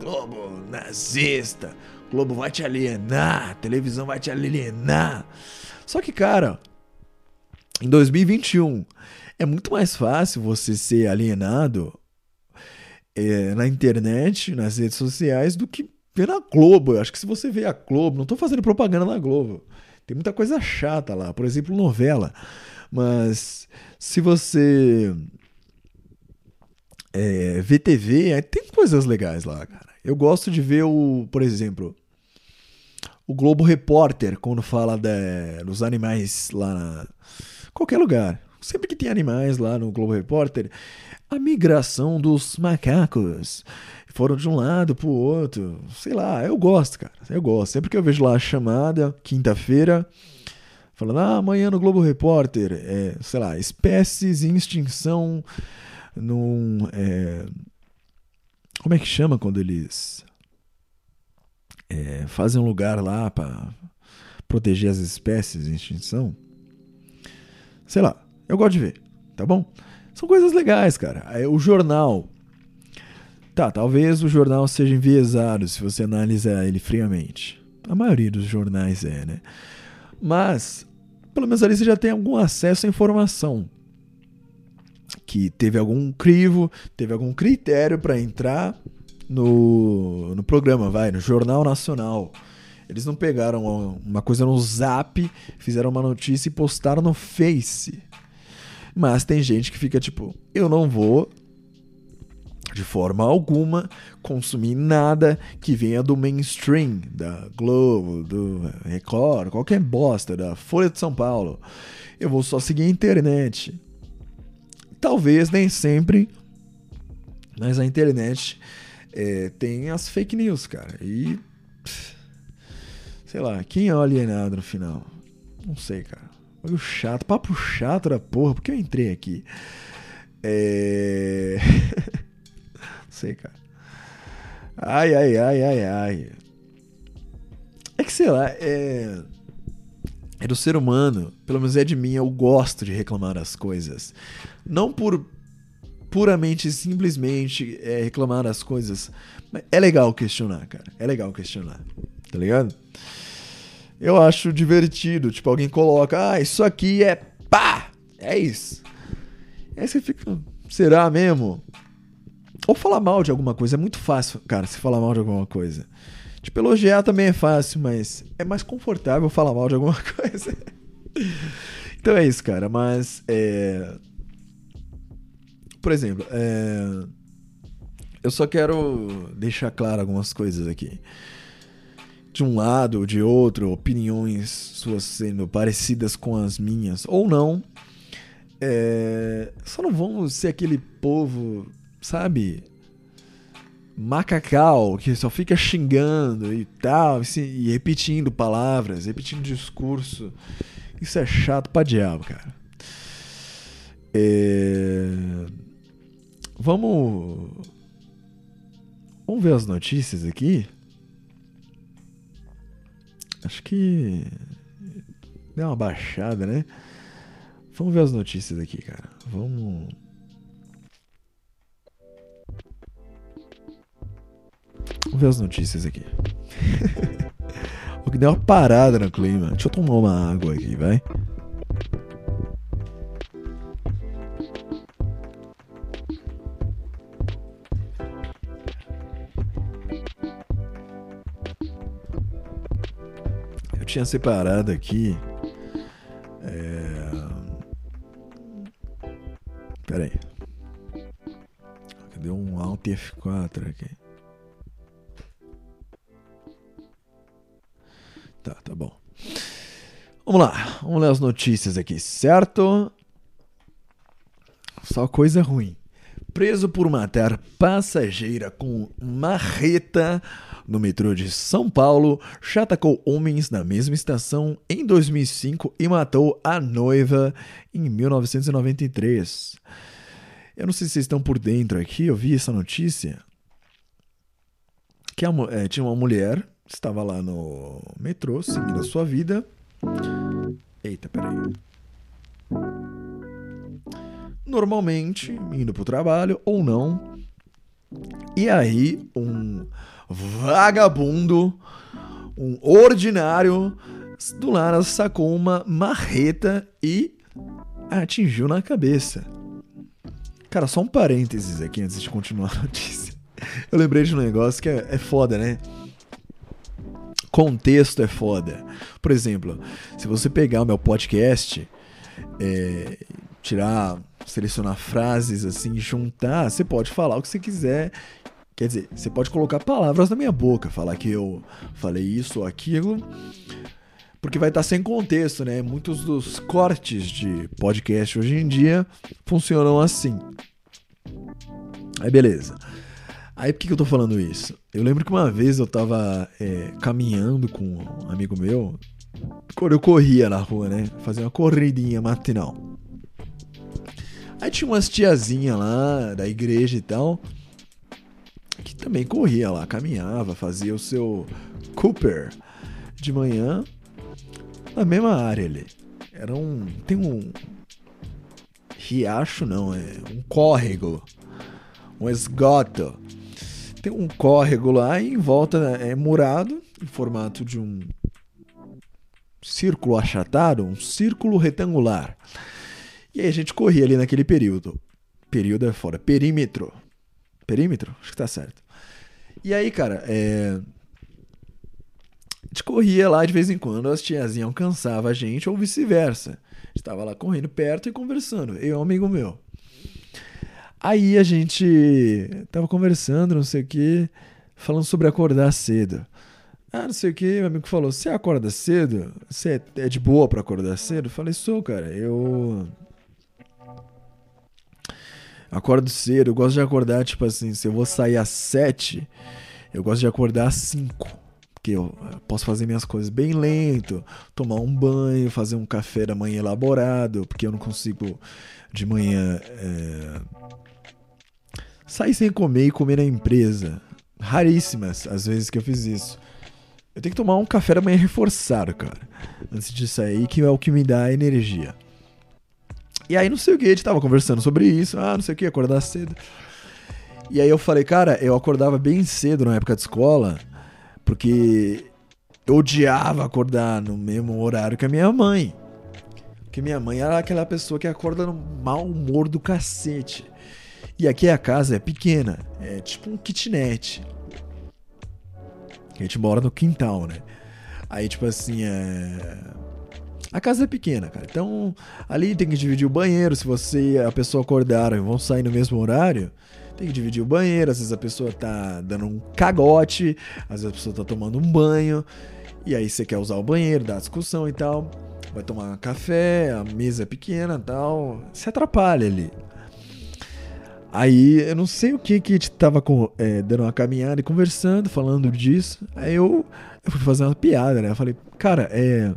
Globo nazista. Globo vai te alienar. Televisão vai te alienar. Só que, cara, em 2021 é muito mais fácil você ser alienado é, na internet, nas redes sociais, do que na Globo. Eu acho que se você vê a Globo, não tô fazendo propaganda na Globo. Tem muita coisa chata lá, por exemplo, novela. Mas se você é, vê TV, tem coisas legais lá, cara. Eu gosto de ver o, por exemplo, o Globo Repórter, quando fala de, dos animais lá na qualquer lugar. Sempre que tem animais lá no Globo Repórter, a migração dos macacos foram de um lado pro outro. Sei lá, eu gosto, cara. Eu gosto. Sempre que eu vejo lá a chamada, quinta-feira, falando, ah, amanhã no Globo Repórter, é, sei lá, espécies em extinção num. É, como é que chama quando eles é, fazem um lugar lá para proteger as espécies em extinção? Sei lá, eu gosto de ver, tá bom? São coisas legais, cara. O jornal. Tá, talvez o jornal seja enviesado se você analisar ele friamente. A maioria dos jornais é, né? Mas, pelo menos ali você já tem algum acesso à informação que teve algum crivo, teve algum critério para entrar no, no programa, vai, no Jornal Nacional. Eles não pegaram uma coisa no Zap, fizeram uma notícia e postaram no Face. Mas tem gente que fica tipo, eu não vou de forma alguma consumir nada que venha do mainstream, da Globo, do Record, qualquer bosta, da Folha de São Paulo. Eu vou só seguir a internet. Talvez nem sempre, mas a internet é, tem as fake news, cara. E. Sei lá, quem é o alienado no final? Não sei, cara. Olha o chato, papo chato da porra, porque eu entrei aqui. É. *laughs* Sei, cara. Ai, ai, ai, ai, ai. É que sei lá, é. É do ser humano, pelo menos é de mim, eu gosto de reclamar das coisas. Não por puramente, simplesmente é, reclamar das coisas. É legal questionar, cara. É legal questionar. Tá ligado? Eu acho divertido. Tipo, alguém coloca, ah, isso aqui é pá! É isso. Aí você fica, será mesmo? Ou falar mal de alguma coisa. É muito fácil, cara, se falar mal de alguma coisa. Tipo, elogiar também é fácil, mas é mais confortável falar mal de alguma *laughs* coisa. então é isso, cara. Mas, é... Por exemplo, é... eu só quero deixar claro algumas coisas aqui. De um lado ou de outro, opiniões suas sendo parecidas com as minhas ou não. É... Só não vamos ser aquele povo, sabe? macacal que só fica xingando e tal, e, e repetindo palavras, repetindo discurso. Isso é chato pra diabo, cara. É... Vamos. Vamos ver as notícias aqui. Acho que. Deu uma baixada, né? Vamos ver as notícias aqui, cara. Vamos. Vamos ver as notícias aqui. *laughs* o que deu uma parada no clima. Deixa eu tomar uma água aqui, vai. Eu tinha separado aqui. É... Pera aí. Cadê um Alt F4 aqui? Vamos lá, vamos ler as notícias aqui, certo? Só coisa ruim. Preso por matar passageira com marreta no metrô de São Paulo, já atacou homens na mesma estação em 2005 e matou a noiva em 1993. Eu não sei se vocês estão por dentro aqui, eu vi essa notícia. Que a, é, tinha uma mulher estava lá no metrô, seguindo a sua vida. Eita. Peraí. Normalmente, indo pro trabalho ou não. E aí, um vagabundo, um ordinário, do nada sacou uma marreta e atingiu na cabeça. Cara, só um parênteses aqui antes de continuar a notícia. Eu lembrei de um negócio que é, é foda, né? Contexto é foda. Por exemplo, se você pegar o meu podcast, é, tirar, selecionar frases assim, juntar, você pode falar o que você quiser. Quer dizer, você pode colocar palavras na minha boca, falar que eu falei isso ou aquilo, porque vai estar sem contexto, né? Muitos dos cortes de podcast hoje em dia funcionam assim. Aí beleza. Aí por que, que eu tô falando isso? Eu lembro que uma vez eu tava é, caminhando com um amigo meu, quando eu corria na rua, né? Fazia uma corridinha matinal. Aí tinha umas tiazinhas lá da igreja e tal, que também corria lá, caminhava, fazia o seu Cooper de manhã na mesma área ali. Era um. Tem um. Riacho não, é um córrego. Um esgoto. Tem um córrego lá e em volta é murado, em formato de um círculo achatado, um círculo retangular. E aí a gente corria ali naquele período. Período é fora. Perímetro. Perímetro? Acho que tá certo. E aí, cara, é gente corria lá de vez em quando, as tiazinhas alcançavam a gente ou vice-versa. A gente tava lá correndo perto e conversando, eu e um amigo meu. Aí a gente tava conversando, não sei o que, falando sobre acordar cedo. Ah, não sei o que, meu amigo falou: Você acorda cedo? Você é, de boa para acordar cedo? Eu falei: Sou, cara. Eu. Acordo cedo, eu gosto de acordar, tipo assim, se eu vou sair às sete, eu gosto de acordar às cinco que eu posso fazer minhas coisas bem lento, tomar um banho, fazer um café da manhã elaborado, porque eu não consigo de manhã é, sair sem comer e comer na empresa. Raríssimas as vezes que eu fiz isso. Eu tenho que tomar um café da manhã reforçado, cara, antes de sair, que é o que me dá energia. E aí não sei o que, a gente tava conversando sobre isso, ah, não sei o que, acordar cedo. E aí eu falei, cara, eu acordava bem cedo na época de escola, porque eu odiava acordar no mesmo horário que a minha mãe. Porque minha mãe era aquela pessoa que acorda no mau humor do cacete. E aqui a casa é pequena, é tipo um kitnet. A gente mora no quintal, né? Aí, tipo assim, é. A casa é pequena, cara. Então, ali tem que dividir o banheiro. Se você a pessoa acordaram e vão sair no mesmo horário, tem que dividir o banheiro, às vezes a pessoa tá dando um cagote, às vezes a pessoa tá tomando um banho, e aí você quer usar o banheiro, dá discussão e tal. Vai tomar café, a mesa é pequena e tal. Se atrapalha ali. Aí eu não sei o que que tava com, é, dando uma caminhada e conversando, falando disso. Aí eu, eu fui fazer uma piada, né? Eu falei, cara, é.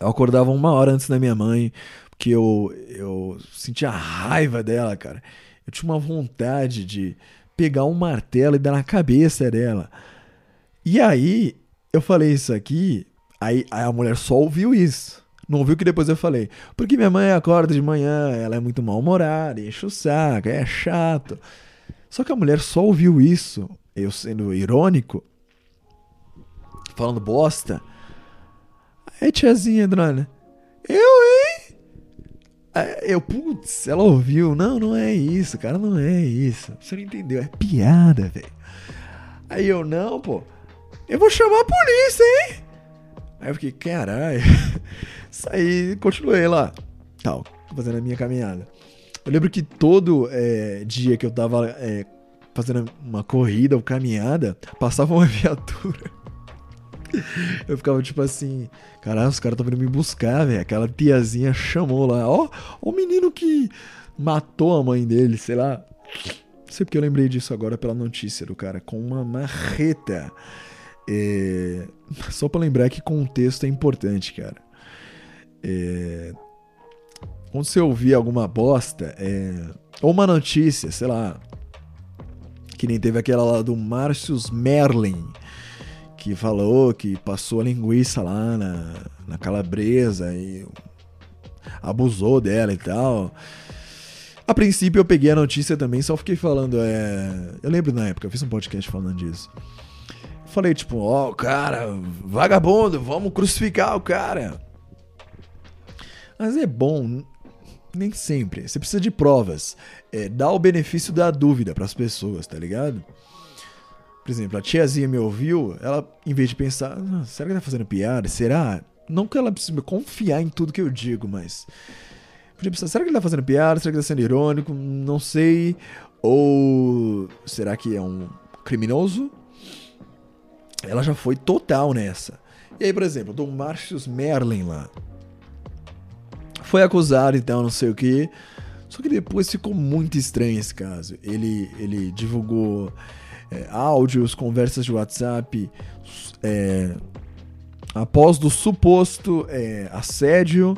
Eu acordava uma hora antes da minha mãe, porque eu, eu sentia raiva dela, cara. Eu tinha uma vontade de pegar um martelo e dar na cabeça dela. E aí, eu falei isso aqui, aí, aí a mulher só ouviu isso. Não ouviu que depois eu falei. Porque minha mãe acorda de manhã, ela é muito mal-humorada, enche o saco, é chato. Só que a mulher só ouviu isso, eu sendo irônico, falando bosta. Aí tiazinha, dona, eu, hein? Eu, putz, ela ouviu. Não, não é isso, cara, não é isso. Você não entendeu, é piada, velho. Aí eu, não, pô, eu vou chamar a polícia, hein? Aí eu fiquei, caralho. *laughs* Saí, continuei lá, tal, fazendo a minha caminhada. Eu lembro que todo é, dia que eu tava é, fazendo uma corrida ou caminhada, passava uma *laughs* viatura. Eu ficava tipo assim, caralho, os caras estão vindo me buscar, velho. Aquela tiazinha chamou lá, ó, o menino que matou a mãe dele, sei lá. Não sei porque eu lembrei disso agora pela notícia do cara, com uma marreta. É... Só pra lembrar que contexto é importante, cara. É... Quando você ouvir alguma bosta, é... ou uma notícia, sei lá, que nem teve aquela lá do Márcio Merlin, que falou que passou a linguiça lá na, na calabresa e abusou dela e tal. A princípio eu peguei a notícia também, só fiquei falando, é... Eu lembro na época, eu fiz um podcast falando disso. Falei, tipo, ó, oh, cara, vagabundo, vamos crucificar o cara. Mas é bom, nem sempre. Você precisa de provas. É, dá o benefício da dúvida para as pessoas, tá ligado? Por exemplo, a tiazinha me ouviu, ela, em vez de pensar, ah, será que tá fazendo piada? Será? Não que ela precisa confiar em tudo que eu digo, mas. Podia pensar, será que ele tá fazendo piada? Será que ele tá sendo irônico? Não sei. Ou será que é um criminoso? Ela já foi total nessa. E aí, por exemplo, do Marcius Merlin lá. Foi acusado, então, não sei o que. Só que depois ficou muito estranho esse caso. Ele, ele divulgou é, áudios, conversas de WhatsApp é, após do suposto é, assédio.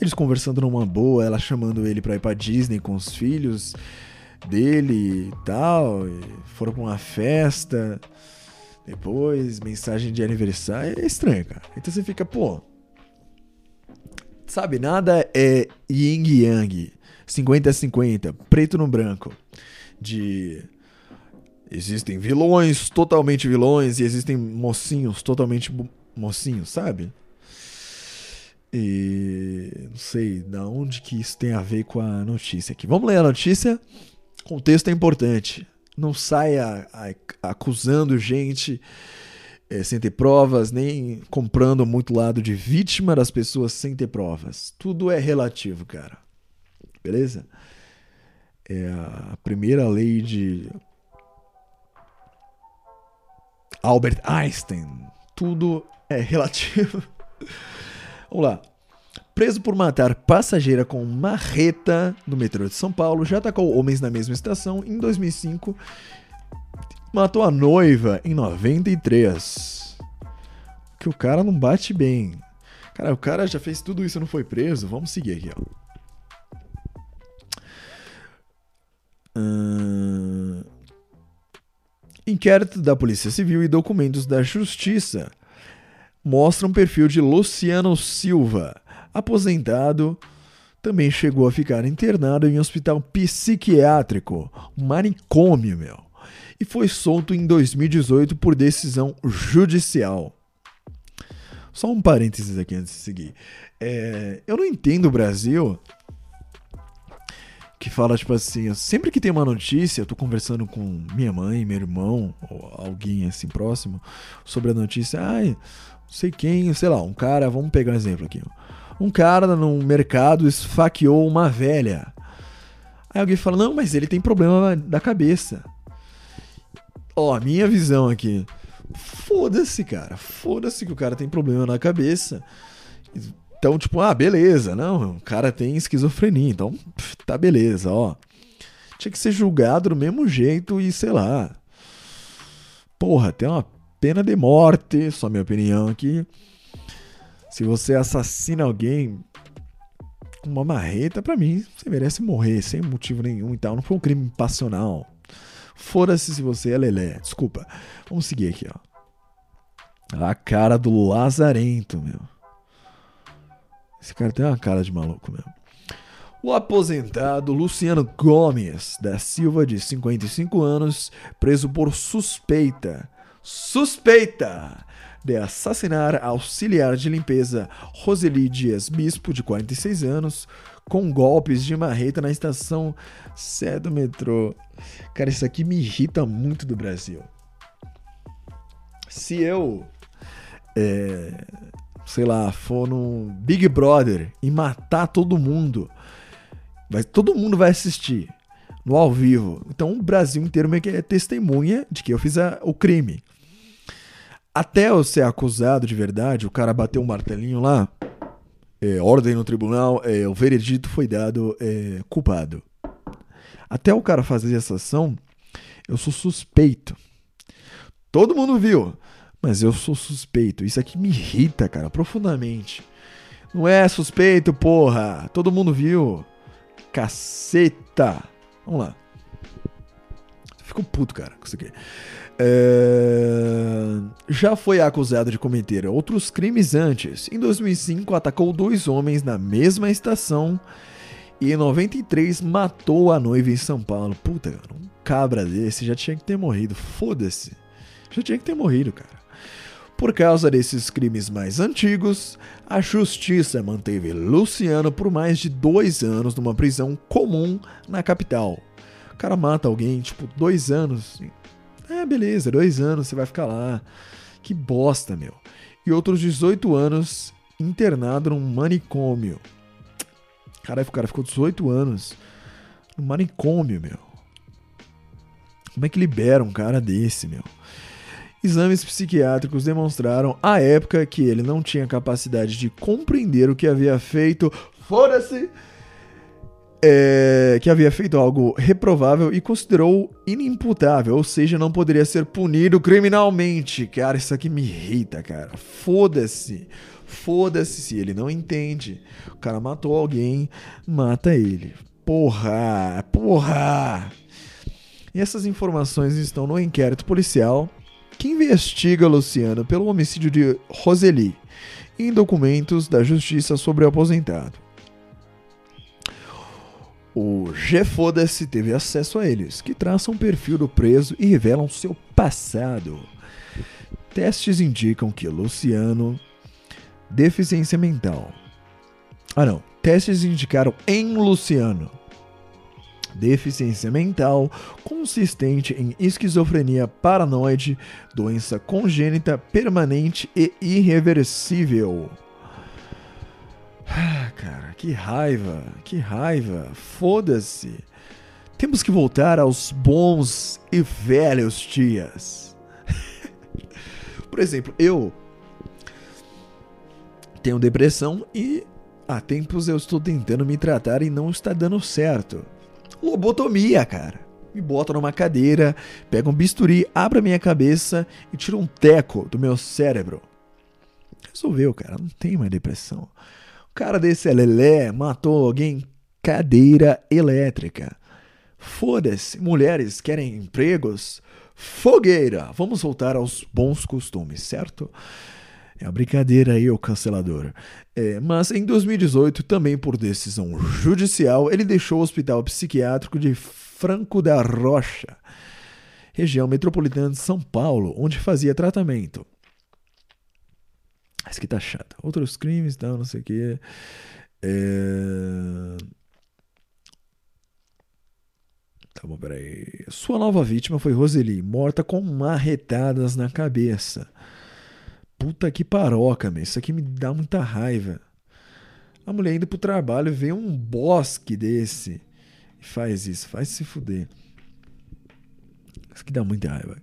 Eles conversando numa boa, ela chamando ele pra ir pra Disney com os filhos dele e tal. E foram pra uma festa. Depois, mensagem de aniversário. É estranho, cara. Então você fica, pô. Sabe, nada é yin yang. 50 a 50, preto no branco. De. Existem vilões totalmente vilões e existem mocinhos totalmente mocinhos, sabe? E não sei da onde que isso tem a ver com a notícia aqui. Vamos ler a notícia. Contexto é importante. Não saia acusando gente é, sem ter provas, nem comprando muito lado de vítima das pessoas sem ter provas. Tudo é relativo, cara. Beleza? É a primeira lei de Albert Einstein. Tudo é relativo. *laughs* Vamos lá. Preso por matar passageira com marreta no metrô de São Paulo, já atacou homens na mesma estação em 2005. Matou a noiva em 93. Que o cara não bate bem. Cara, o cara já fez tudo isso e não foi preso. Vamos seguir aqui, ó. Inquérito da Polícia Civil e documentos da Justiça mostra um perfil de Luciano Silva, aposentado, também chegou a ficar internado em um hospital psiquiátrico, um manicômio, meu, e foi solto em 2018 por decisão judicial. Só um parênteses aqui antes de seguir. É, eu não entendo o Brasil que fala, tipo assim, sempre que tem uma notícia, eu tô conversando com minha mãe, meu irmão, ou alguém assim próximo, sobre a notícia, ai, não sei quem, sei lá, um cara, vamos pegar um exemplo aqui. Um cara no mercado esfaqueou uma velha. Aí alguém fala, não, mas ele tem problema da cabeça. Ó, minha visão aqui. Foda-se, cara. Foda-se que o cara tem problema na cabeça. Então, tipo, ah, beleza, não, o cara tem esquizofrenia, então tá beleza, ó. Tinha que ser julgado do mesmo jeito e sei lá. Porra, tem uma pena de morte, só minha opinião aqui. Se você assassina alguém uma marreta, para mim, você merece morrer sem motivo nenhum e tal. Não foi um crime passional. Foda-se se você é lelé. Desculpa. Vamos seguir aqui, ó. A cara do Lazarento, meu. Esse cara tem uma cara de maluco mesmo. O aposentado Luciano Gomes da Silva, de 55 anos, preso por suspeita. Suspeita! De assassinar a auxiliar de limpeza Roseli Dias Bispo, de 46 anos, com golpes de marreta na estação Sé do metrô. Cara, isso aqui me irrita muito do Brasil. Se eu é, sei lá, for no Big Brother e matar todo mundo, vai, todo mundo vai assistir no ao vivo. Então o Brasil inteiro meio que é testemunha de que eu fiz a, o crime. Até eu ser acusado de verdade, o cara bateu um martelinho lá, é, ordem no tribunal, é, o veredito foi dado é, culpado. Até o cara fazer essa ação, eu sou suspeito. Todo mundo viu. Mas eu sou suspeito. Isso aqui me irrita, cara, profundamente. Não é suspeito, porra. Todo mundo viu. Caceta. Vamos lá. Fico puto, cara, com isso aqui. É, já foi acusado de cometer outros crimes antes. Em 2005, atacou dois homens na mesma estação e em 93 matou a noiva em São Paulo. Puta, um cabra desse já tinha que ter morrido. Foda-se. Já tinha que ter morrido, cara. Por causa desses crimes mais antigos, a justiça manteve Luciano por mais de dois anos numa prisão comum na capital. O cara mata alguém, tipo, dois anos. É, beleza, dois anos, você vai ficar lá. Que bosta, meu. E outros 18 anos internado num manicômio. Caralho, o cara ficou 18 anos no manicômio, meu. Como é que libera um cara desse, meu? Exames psiquiátricos demonstraram à época que ele não tinha capacidade de compreender o que havia feito. Foda-se! É, que havia feito algo reprovável e considerou inimputável, ou seja, não poderia ser punido criminalmente. Cara, isso aqui me irrita, cara. Foda-se. Foda-se se ele não entende. O cara matou alguém, mata ele. Porra! Porra! E essas informações estão no inquérito policial que investiga Luciano pelo homicídio de Roseli em documentos da Justiça sobre o aposentado. O G-Foda-se teve acesso a eles, que traçam o perfil do preso e revelam seu passado. Testes indicam que Luciano. Deficiência mental. Ah, não. Testes indicaram em Luciano deficiência mental consistente em esquizofrenia paranoide, doença congênita permanente e irreversível. Ah, cara, que raiva, que raiva. Foda-se. Temos que voltar aos bons e velhos dias. *laughs* Por exemplo, eu tenho depressão e há tempos eu estou tentando me tratar e não está dando certo lobotomia, cara. Me bota numa cadeira, pega um bisturi, abre a minha cabeça e tira um teco do meu cérebro. Resolveu, cara. Não tem mais depressão. Cara desse é lelé, matou alguém cadeira elétrica. Foda-se, mulheres querem empregos? Fogueira! Vamos voltar aos bons costumes, certo? É uma brincadeira aí, o cancelador. É, mas em 2018, também por decisão judicial, ele deixou o hospital psiquiátrico de Franco da Rocha, região metropolitana de São Paulo, onde fazia tratamento. Isso aqui tá chato. Outros crimes tal, não sei o quê. É... Tá bom, peraí. Sua nova vítima foi Roseli, morta com marretadas na cabeça. Puta que paroca, meu. Isso aqui me dá muita raiva. A mulher indo pro trabalho vê um bosque desse e faz isso. Faz se fuder. Isso aqui dá muita raiva.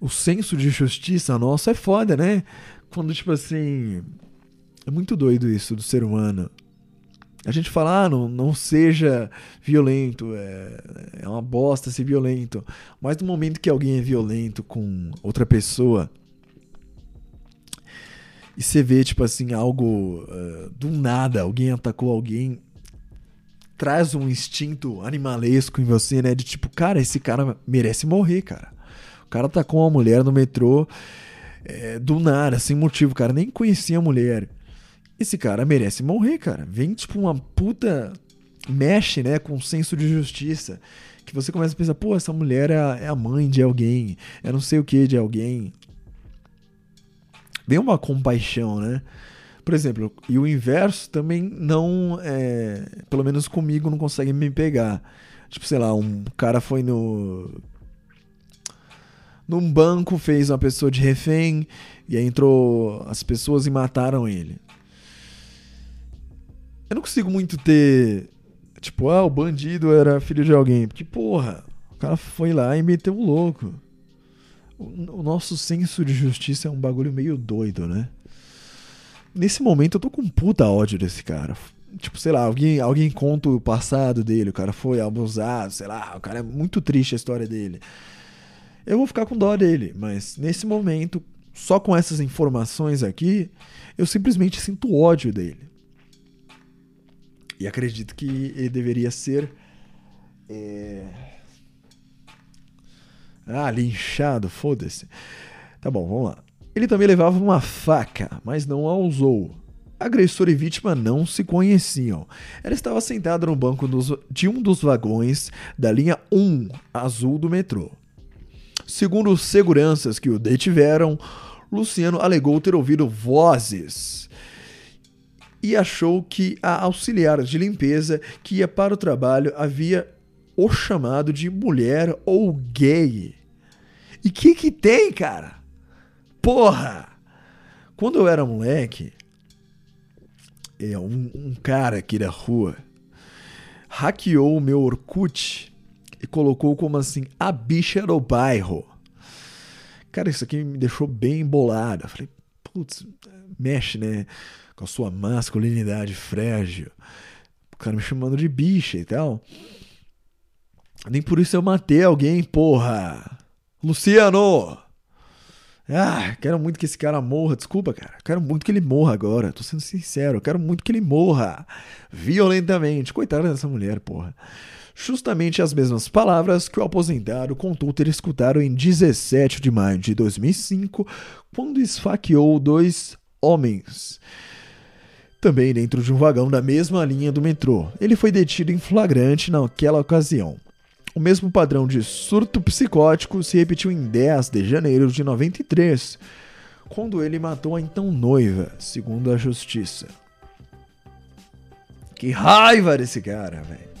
O senso de justiça nosso é foda, né? Quando, tipo assim. É muito doido isso do ser humano. A gente fala, ah, não, não seja violento, é, é uma bosta ser violento. Mas no momento que alguém é violento com outra pessoa, e você vê, tipo assim, algo uh, do nada, alguém atacou alguém, traz um instinto animalesco em você, né? De tipo, cara, esse cara merece morrer, cara. O cara atacou uma mulher no metrô é, do nada, sem motivo, cara. Nem conhecia a mulher. Esse cara merece morrer, cara. Vem, tipo, uma puta. Mexe, né, com o senso de justiça. Que você começa a pensar, pô, essa mulher é a, é a mãe de alguém, é não sei o que de alguém vem uma compaixão, né? Por exemplo, e o inverso também não, é, pelo menos comigo, não consegue me pegar. Tipo, sei lá, um cara foi no num banco, fez uma pessoa de refém, e aí entrou as pessoas e mataram ele. Eu não consigo muito ter. Tipo, ah, o bandido era filho de alguém. Porque, porra, o cara foi lá e meteu o louco o nosso senso de justiça é um bagulho meio doido, né? Nesse momento eu tô com puta ódio desse cara. Tipo, sei lá, alguém, alguém conta o passado dele, o cara foi abusado, sei lá, o cara é muito triste a história dele. Eu vou ficar com dó dele, mas nesse momento, só com essas informações aqui, eu simplesmente sinto ódio dele. E acredito que ele deveria ser. É Ah, linchado, foda-se. Tá bom, vamos lá. Ele também levava uma faca, mas não a usou. Agressor e vítima não se conheciam. Ela estava sentada no banco dos, de um dos vagões da linha 1 azul do metrô. Segundo seguranças que o detiveram, Luciano alegou ter ouvido vozes e achou que a auxiliar de limpeza que ia para o trabalho havia o chamado de mulher ou gay. E que que tem, cara? Porra! Quando eu era moleque, é, um, um cara aqui da rua hackeou o meu Orkut e colocou como assim, a bicha do bairro. Cara, isso aqui me deixou bem. Eu falei, putz, mexe, né? Com a sua masculinidade frágil. O cara me chamando de bicha e tal. Nem por isso eu matei alguém, porra. Luciano! Ah, quero muito que esse cara morra. Desculpa, cara. Quero muito que ele morra agora. Tô sendo sincero. Quero muito que ele morra. Violentamente. Coitada dessa mulher, porra. Justamente as mesmas palavras que o aposentado contou ter escutado em 17 de maio de 2005, quando esfaqueou dois homens. Também dentro de um vagão da mesma linha do metrô. Ele foi detido em flagrante naquela ocasião. O mesmo padrão de surto psicótico se repetiu em 10 de janeiro de 93, quando ele matou a então noiva, segundo a justiça. Que raiva desse cara, velho.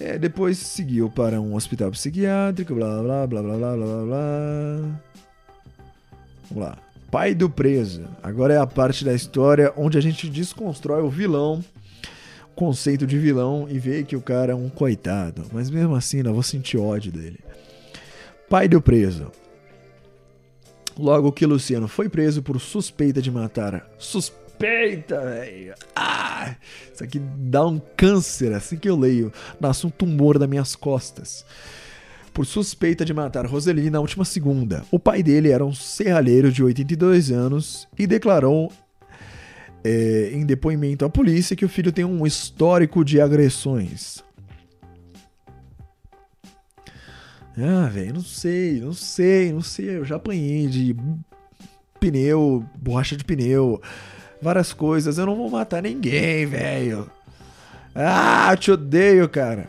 É, depois seguiu para um hospital psiquiátrico, blá blá blá blá blá blá blá. Vamos lá. Pai do preso. Agora é a parte da história onde a gente desconstrói o vilão conceito de vilão e ver que o cara é um coitado. Mas mesmo assim, não vou sentir ódio dele. Pai do preso. Logo que Luciano foi preso por suspeita de matar. Suspeita, velho. Ah, isso aqui dá um câncer assim que eu leio. Nasce um tumor das minhas costas. Por suspeita de matar Roseli na última segunda. O pai dele era um serralheiro de 82 anos e declarou é, em depoimento à polícia que o filho tem um histórico de agressões. Ah, velho, não sei, não sei, não sei. Eu já apanhei de pneu, borracha de pneu, várias coisas. Eu não vou matar ninguém, velho. Ah, te odeio, cara.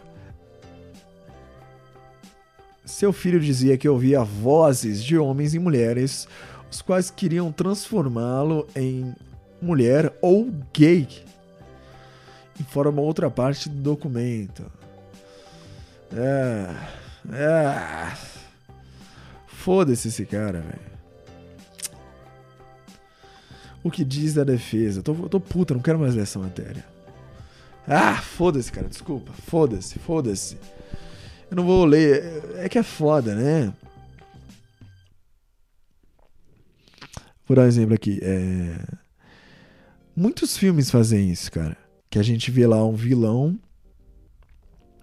Seu filho dizia que ouvia vozes de homens e mulheres, os quais queriam transformá-lo em mulher ou gay. Informa outra parte do documento. É. É. Foda-se esse cara, velho. O que diz da defesa? Tô, tô puta, não quero mais ler essa matéria. Ah, foda-se, cara, desculpa. Foda-se, foda-se. Eu não vou ler. É que é foda, né? Vou dar um exemplo aqui. É. Muitos filmes fazem isso, cara. Que a gente vê lá um vilão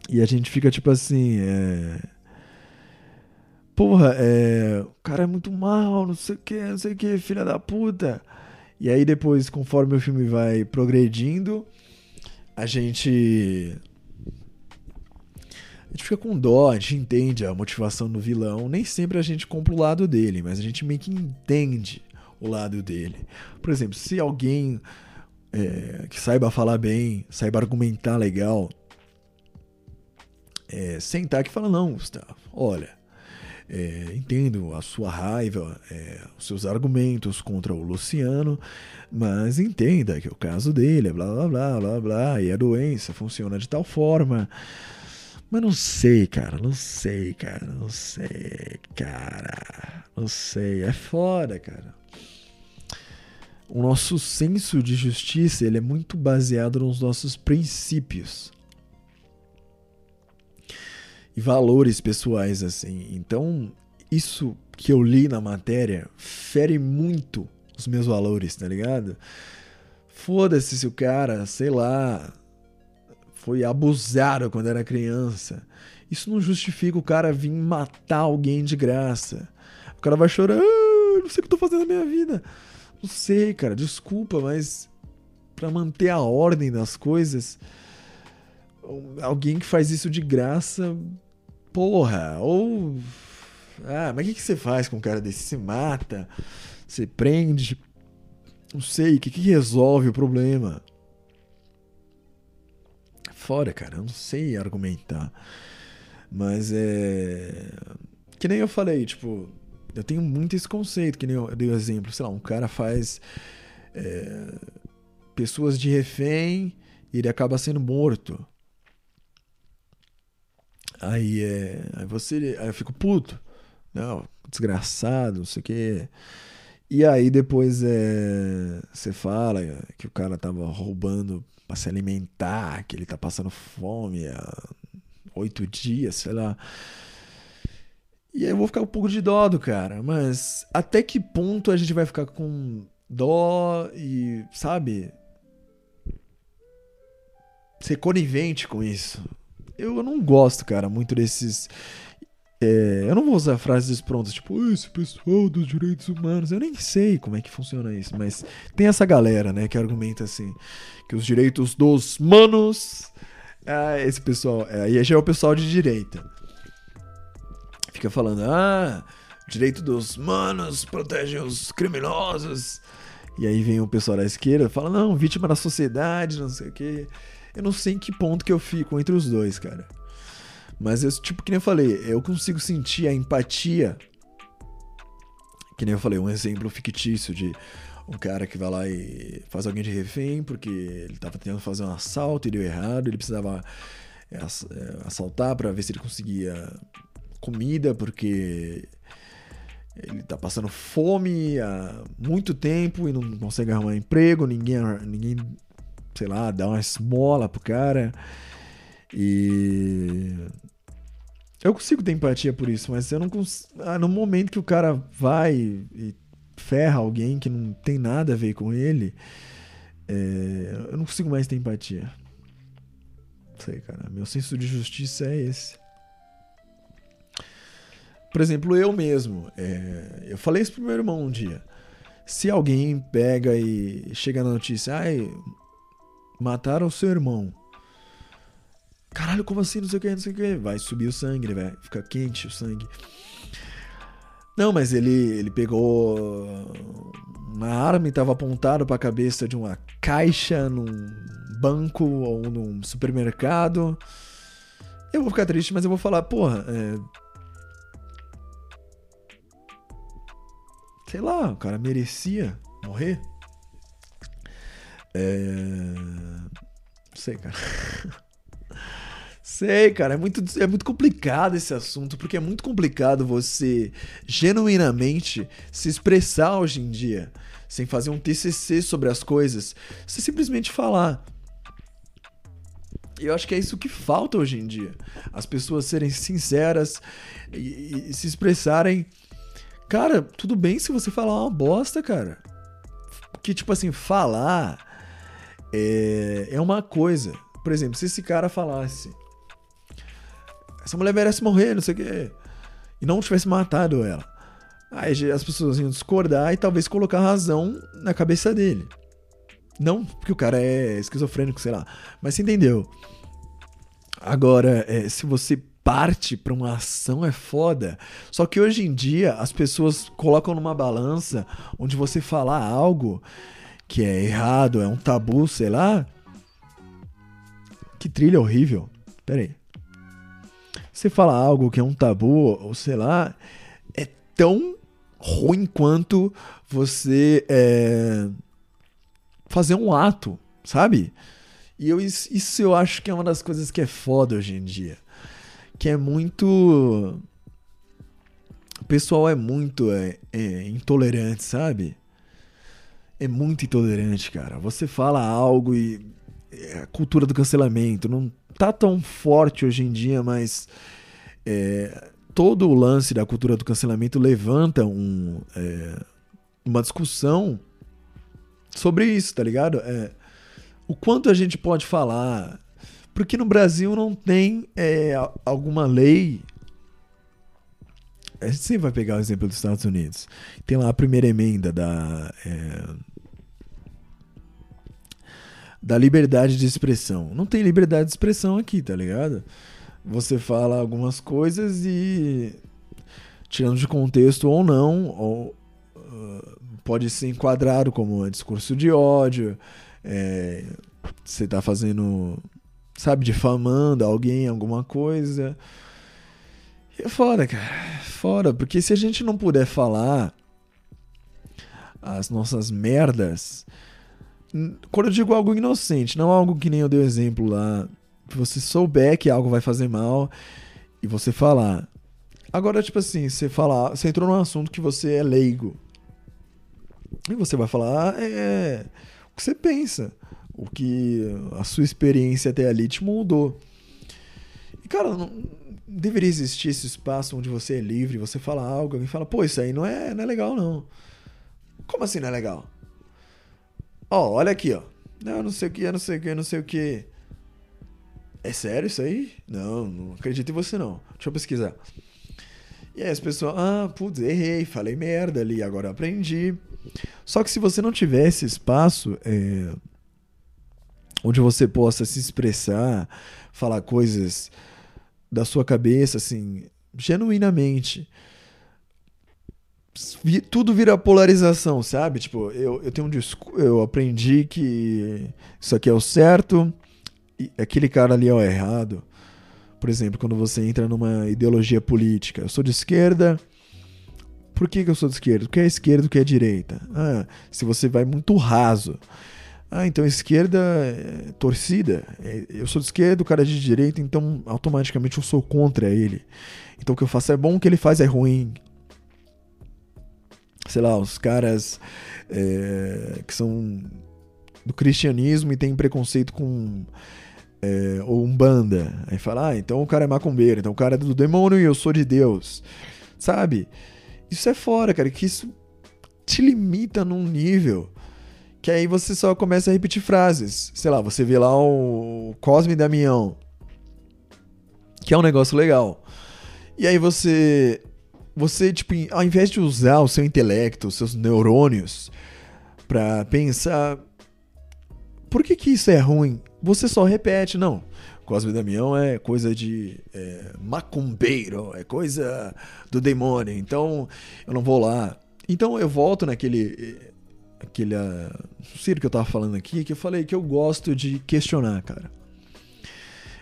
e a gente fica tipo assim, é... Porra, é... o cara é muito mal, não sei o que, não sei o que, filha da puta. E aí depois, conforme o filme vai progredindo, a gente. A gente fica com dó, a gente entende a motivação do vilão. Nem sempre a gente compra o lado dele, mas a gente meio que entende o lado dele. Por exemplo, se alguém é, que saiba falar bem, saiba argumentar legal, é, sentar aqui e falar: não, Gustavo, olha, é, entendo a sua raiva, é, os seus argumentos contra o Luciano, mas entenda que o caso dele é blá blá blá blá blá, e a doença funciona de tal forma. Mas não sei, cara, não sei, cara, não sei, cara, não sei, é foda, cara. O nosso senso de justiça ele é muito baseado nos nossos princípios e valores pessoais assim. Então, isso que eu li na matéria fere muito os meus valores, tá ligado? Foda-se se o cara, sei lá, foi abusado quando era criança. Isso não justifica o cara vir matar alguém de graça. O cara vai chorar, ah, não sei o que eu tô fazendo na minha vida. Não sei, cara, desculpa, mas para manter a ordem das coisas, alguém que faz isso de graça, porra, ou Ah, mas o que, que você faz com um cara desse? Você mata, você prende. Não sei, o que, que resolve o problema? Fora, cara, eu não sei argumentar. Mas é. Que nem eu falei, tipo, eu tenho muito esse conceito, que nem eu dei o exemplo, sei lá, um cara faz é, pessoas de refém e ele acaba sendo morto. Aí é. Aí você. Aí eu fico puto. Não, desgraçado, não sei o quê. E aí depois é, você fala que o cara tava roubando para se alimentar, que ele tá passando fome há oito dias, sei lá. E aí eu vou ficar um pouco de dó do cara, mas até que ponto a gente vai ficar com dó e, sabe? Ser conivente com isso. Eu não gosto, cara, muito desses é, eu não vou usar frases prontas, tipo, esse pessoal dos direitos humanos. Eu nem sei como é que funciona isso, mas tem essa galera, né, que argumenta assim, que os direitos dos manos. Ah, esse pessoal. Aí é, já é o pessoal de direita. Fica falando, ah, direito dos manos protege os criminosos. E aí vem o pessoal da esquerda fala, não, vítima da sociedade, não sei o quê. Eu não sei em que ponto que eu fico entre os dois, cara. Mas eu, tipo, que nem eu falei, eu consigo sentir a empatia. Que nem eu falei, um exemplo fictício de um cara que vai lá e faz alguém de refém porque ele estava tentando fazer um assalto e deu errado, ele precisava é, é, assaltar para ver se ele conseguia comida porque ele tá passando fome há muito tempo e não consegue arrumar emprego, ninguém, ninguém sei lá, dá uma esmola pro cara. E. Eu consigo ter empatia por isso, mas eu não consigo. Ah, no momento que o cara vai e ferra alguém que não tem nada a ver com ele, é... eu não consigo mais ter empatia. Não sei, cara. Meu senso de justiça é esse. Por exemplo, eu mesmo. É... Eu falei isso pro meu irmão um dia. Se alguém pega e chega na notícia, ai, mataram seu irmão. Caralho, como assim? Não sei o que, não sei o que. Vai subir o sangue, vai ficar quente o sangue. Não, mas ele, ele pegou uma arma e estava apontado para a cabeça de uma caixa num banco ou num supermercado. Eu vou ficar triste, mas eu vou falar, porra, é... sei lá, o cara merecia morrer. É... Não sei, cara. *laughs* Sei, cara, é muito, é muito complicado esse assunto, porque é muito complicado você genuinamente se expressar hoje em dia, sem fazer um TCC sobre as coisas, você simplesmente falar. Eu acho que é isso que falta hoje em dia. As pessoas serem sinceras e, e se expressarem. Cara, tudo bem se você falar uma bosta, cara. Que, tipo assim, falar é, é uma coisa. Por exemplo, se esse cara falasse essa mulher merece morrer, não sei o quê. E não tivesse matado ela. Aí as pessoas iam discordar e talvez colocar razão na cabeça dele. Não porque o cara é esquizofrênico, sei lá. Mas você entendeu. Agora, é, se você parte para uma ação é foda. Só que hoje em dia as pessoas colocam numa balança onde você falar algo que é errado, é um tabu, sei lá. Que trilha horrível. Pera aí você fala algo que é um tabu, ou sei lá, é tão ruim quanto você é, fazer um ato, sabe? E eu, isso eu acho que é uma das coisas que é foda hoje em dia. Que é muito. O pessoal é muito é, é, intolerante, sabe? É muito intolerante, cara. Você fala algo e. É a cultura do cancelamento não tá tão forte hoje em dia, mas é, todo o lance da cultura do cancelamento levanta um, é, uma discussão sobre isso, tá ligado? É, o quanto a gente pode falar. Porque no Brasil não tem é, alguma lei. A gente sempre vai pegar o exemplo dos Estados Unidos. Tem lá a primeira emenda da. É, da liberdade de expressão. Não tem liberdade de expressão aqui, tá ligado? Você fala algumas coisas e tirando de contexto ou não, ou, uh, pode ser enquadrado como discurso de ódio, é, você tá fazendo, sabe, difamando alguém, alguma coisa. E é foda, cara. Foda, porque se a gente não puder falar as nossas merdas, quando eu digo algo inocente, não algo que nem eu dei o exemplo lá, que você souber que algo vai fazer mal e você falar. Agora, tipo assim, você falar, você entrou num assunto que você é leigo. E você vai falar ah, é, o que você pensa, o que a sua experiência até ali te moldou. E, cara, não deveria existir esse espaço onde você é livre, você fala algo, alguém fala, pô, isso aí não é, não é legal, não. Como assim não é legal? Ó, olha aqui, ó. Não, não sei o que, não sei o que, não sei o que. É sério isso aí? Não, não acredito em você não. Deixa eu pesquisar. E aí as pessoas, ah, putz, errei, falei merda ali, agora aprendi. Só que se você não tiver esse espaço é, onde você possa se expressar, falar coisas da sua cabeça, assim, genuinamente, tudo vira polarização, sabe? Tipo, eu, eu tenho um eu aprendi que isso aqui é o certo e aquele cara ali é o errado. Por exemplo, quando você entra numa ideologia política, eu sou de esquerda. Por que, que eu sou de esquerda? O que é esquerda, o que é direita? Ah, se você vai muito raso. Ah, então esquerda é torcida. É, eu sou de esquerda, o cara é de direita, então automaticamente eu sou contra ele. Então o que eu faço é bom, o que ele faz é ruim sei lá, os caras é, que são do cristianismo e tem preconceito com é, ou umbanda. Aí fala, ah, então o cara é macumbeiro, então o cara é do demônio e eu sou de Deus. Sabe? Isso é fora, cara, que isso te limita num nível que aí você só começa a repetir frases. Sei lá, você vê lá o Cosme Damião, que é um negócio legal. E aí você você, tipo, ao invés de usar o seu intelecto, os seus neurônios, para pensar por que, que isso é ruim, você só repete, não. Cosme Damião é coisa de é, macumbeiro, é coisa do demônio, então eu não vou lá. Então eu volto naquele. aquele uh, circo que eu tava falando aqui, que eu falei que eu gosto de questionar, cara.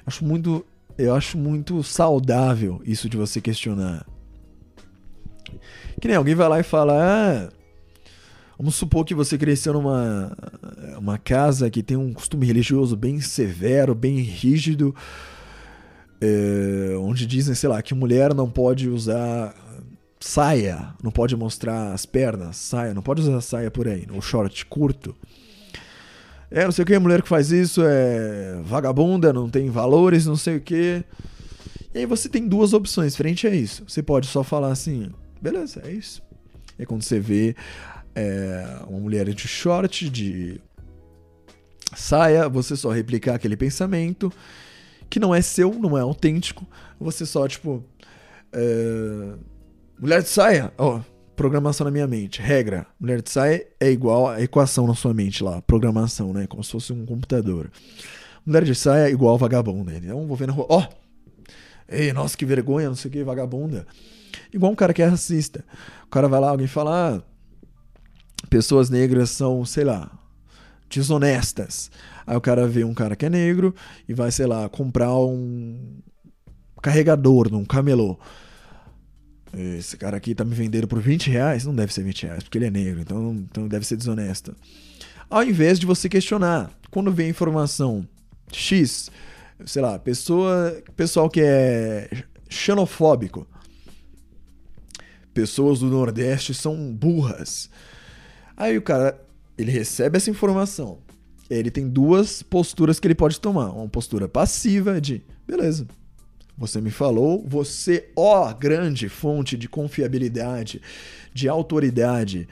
Acho muito. Eu acho muito saudável isso de você questionar. Que nem alguém vai lá e fala: ah, vamos supor que você cresceu numa uma casa que tem um costume religioso bem severo, bem rígido, é, onde dizem, sei lá, que mulher não pode usar saia, não pode mostrar as pernas, saia, não pode usar saia por aí, ou short curto. É, não sei o que, mulher que faz isso é vagabunda, não tem valores, não sei o que. E aí você tem duas opções frente a isso. Você pode só falar assim, Beleza, é isso. É quando você vê é, uma mulher de short, de saia, você só replicar aquele pensamento que não é seu, não é autêntico. Você só, tipo. É, mulher de saia, ó, programação na minha mente. Regra: mulher de saia é igual a equação na sua mente lá, programação, né? Como se fosse um computador. Mulher de saia é igual vagabunda. Então, vou ver na rua, ó. Ei, nossa, que vergonha, não sei o que, vagabunda. Igual um cara que é racista. O cara vai lá, alguém fala, ah, pessoas negras são, sei lá, desonestas. Aí o cara vê um cara que é negro e vai, sei lá, comprar um carregador num camelô. Esse cara aqui tá me vendendo por 20 reais? Não deve ser 20 reais, porque ele é negro, então, então deve ser desonesto. Ao invés de você questionar, quando vem informação X, sei lá, pessoa, pessoal que é xenofóbico, pessoas do Nordeste são burras. Aí o cara, ele recebe essa informação. Ele tem duas posturas que ele pode tomar. Uma postura passiva de, beleza, você me falou, você, ó, grande fonte de confiabilidade, de autoridade,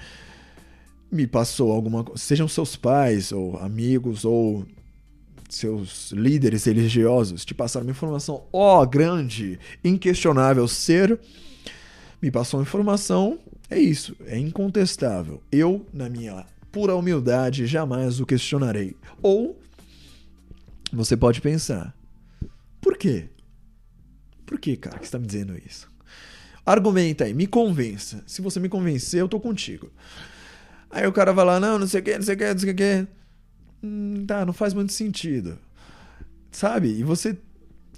me passou alguma coisa, sejam seus pais, ou amigos, ou seus líderes religiosos, te passaram uma informação, ó, grande, inquestionável ser me passou informação, é isso, é incontestável. Eu, na minha pura humildade, jamais o questionarei. Ou você pode pensar: por quê? Por que, cara, que está me dizendo isso? Argumenta aí, me convença. Se você me convencer, eu tô contigo. Aí o cara vai lá, não, não sei o que, não sei o que, não sei o que. Hum, tá, não faz muito sentido. Sabe? E você.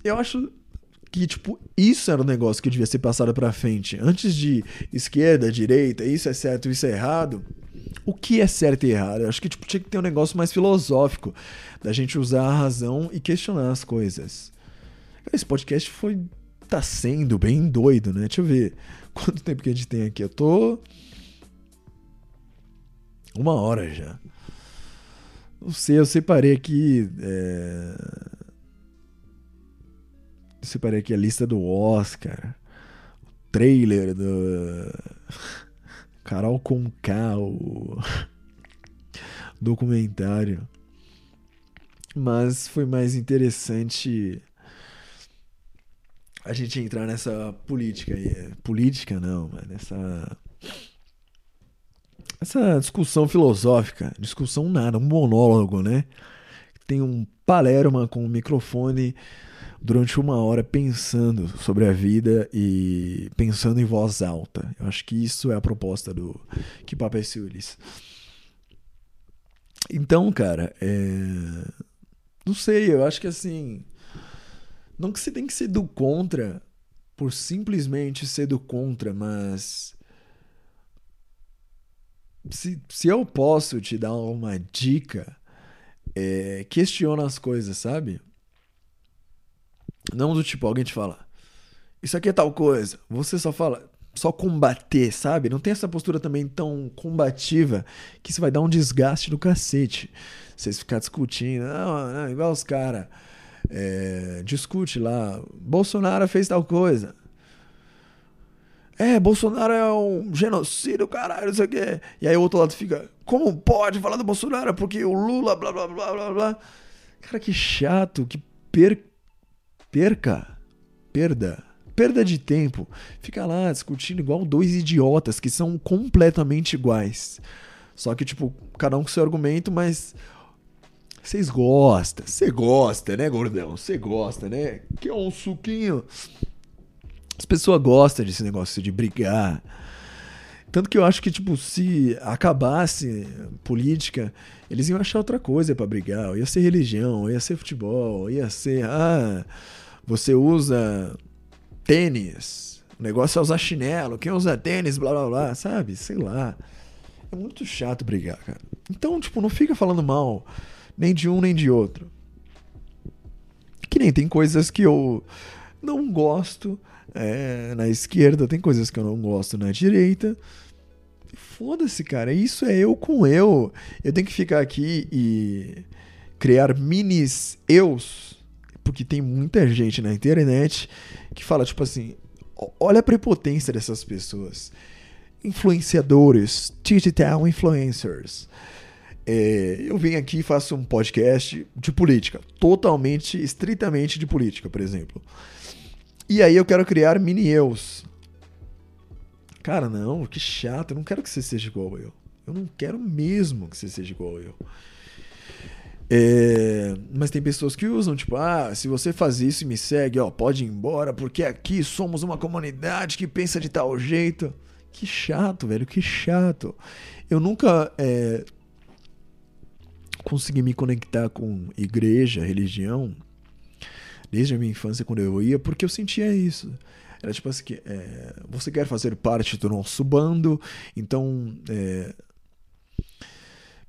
Eu acho que, tipo, isso era um negócio que devia ser passado pra frente. Antes de esquerda, direita, isso é certo, isso é errado. O que é certo e errado? Eu acho que tipo, tinha que ter um negócio mais filosófico da gente usar a razão e questionar as coisas. Esse podcast foi. tá sendo bem doido, né? Deixa eu ver. Quanto tempo que a gente tem aqui? Eu tô. Uma hora já. Não sei, eu separei aqui. É... Separei aqui a lista do Oscar. O trailer do. Carol Conká, o documentário. Mas foi mais interessante a gente entrar nessa política aí. Política não, mas nessa essa discussão filosófica, discussão nada, um monólogo, né? Tem um palerma com um microfone durante uma hora pensando sobre a vida e pensando em voz alta. Eu acho que isso é a proposta do Que Papo é Siulis. Então, cara, é... não sei, eu acho que assim. Não que você tem que ser do contra por simplesmente ser do contra, mas se, se eu posso te dar uma dica, é, questiona as coisas, sabe? Não do tipo, alguém te fala, isso aqui é tal coisa. Você só fala, só combater, sabe? Não tem essa postura também tão combativa que isso vai dar um desgaste do cacete. Vocês ficar discutindo, não, não igual os caras. É, discute lá, Bolsonaro fez tal coisa. É, Bolsonaro é um genocídio, caralho, não sei o quê. E aí o outro lado fica, como pode falar do Bolsonaro? Porque o Lula, blá, blá, blá, blá, blá. Cara, que chato, que per... perca, perda, perda de tempo. Fica lá discutindo igual dois idiotas que são completamente iguais. Só que, tipo, cada um com seu argumento, mas vocês gostam, você gosta, né, gordão? Você gosta, né? Que é um suquinho as pessoas gostam desse negócio de brigar. Tanto que eu acho que, tipo, se acabasse política, eles iam achar outra coisa para brigar. Ia ser religião, ia ser futebol, ia ser. Ah, você usa tênis. O negócio é usar chinelo. Quem usa tênis, blá blá blá, sabe? Sei lá. É muito chato brigar, cara. Então, tipo, não fica falando mal nem de um nem de outro. Que nem tem coisas que eu não gosto é, na esquerda, tem coisas que eu não gosto na direita. Foda-se, cara. Isso é eu com eu. Eu tenho que ficar aqui e criar minis eus. Porque tem muita gente na internet que fala, tipo assim: olha a prepotência dessas pessoas. Influenciadores, digital influencers. É, eu venho aqui e faço um podcast de política, totalmente, estritamente de política, por exemplo. E aí eu quero criar mini-eus. Cara, não, que chato. Eu não quero que você seja igual eu. Eu não quero mesmo que você seja igual eu. É, mas tem pessoas que usam, tipo, ah, se você faz isso e me segue, ó, pode ir embora, porque aqui somos uma comunidade que pensa de tal jeito. Que chato, velho, que chato. Eu nunca é, consegui me conectar com igreja, religião, desde a minha infância quando eu ia, porque eu sentia isso. Era tipo assim, é, você quer fazer parte do nosso bando, então é,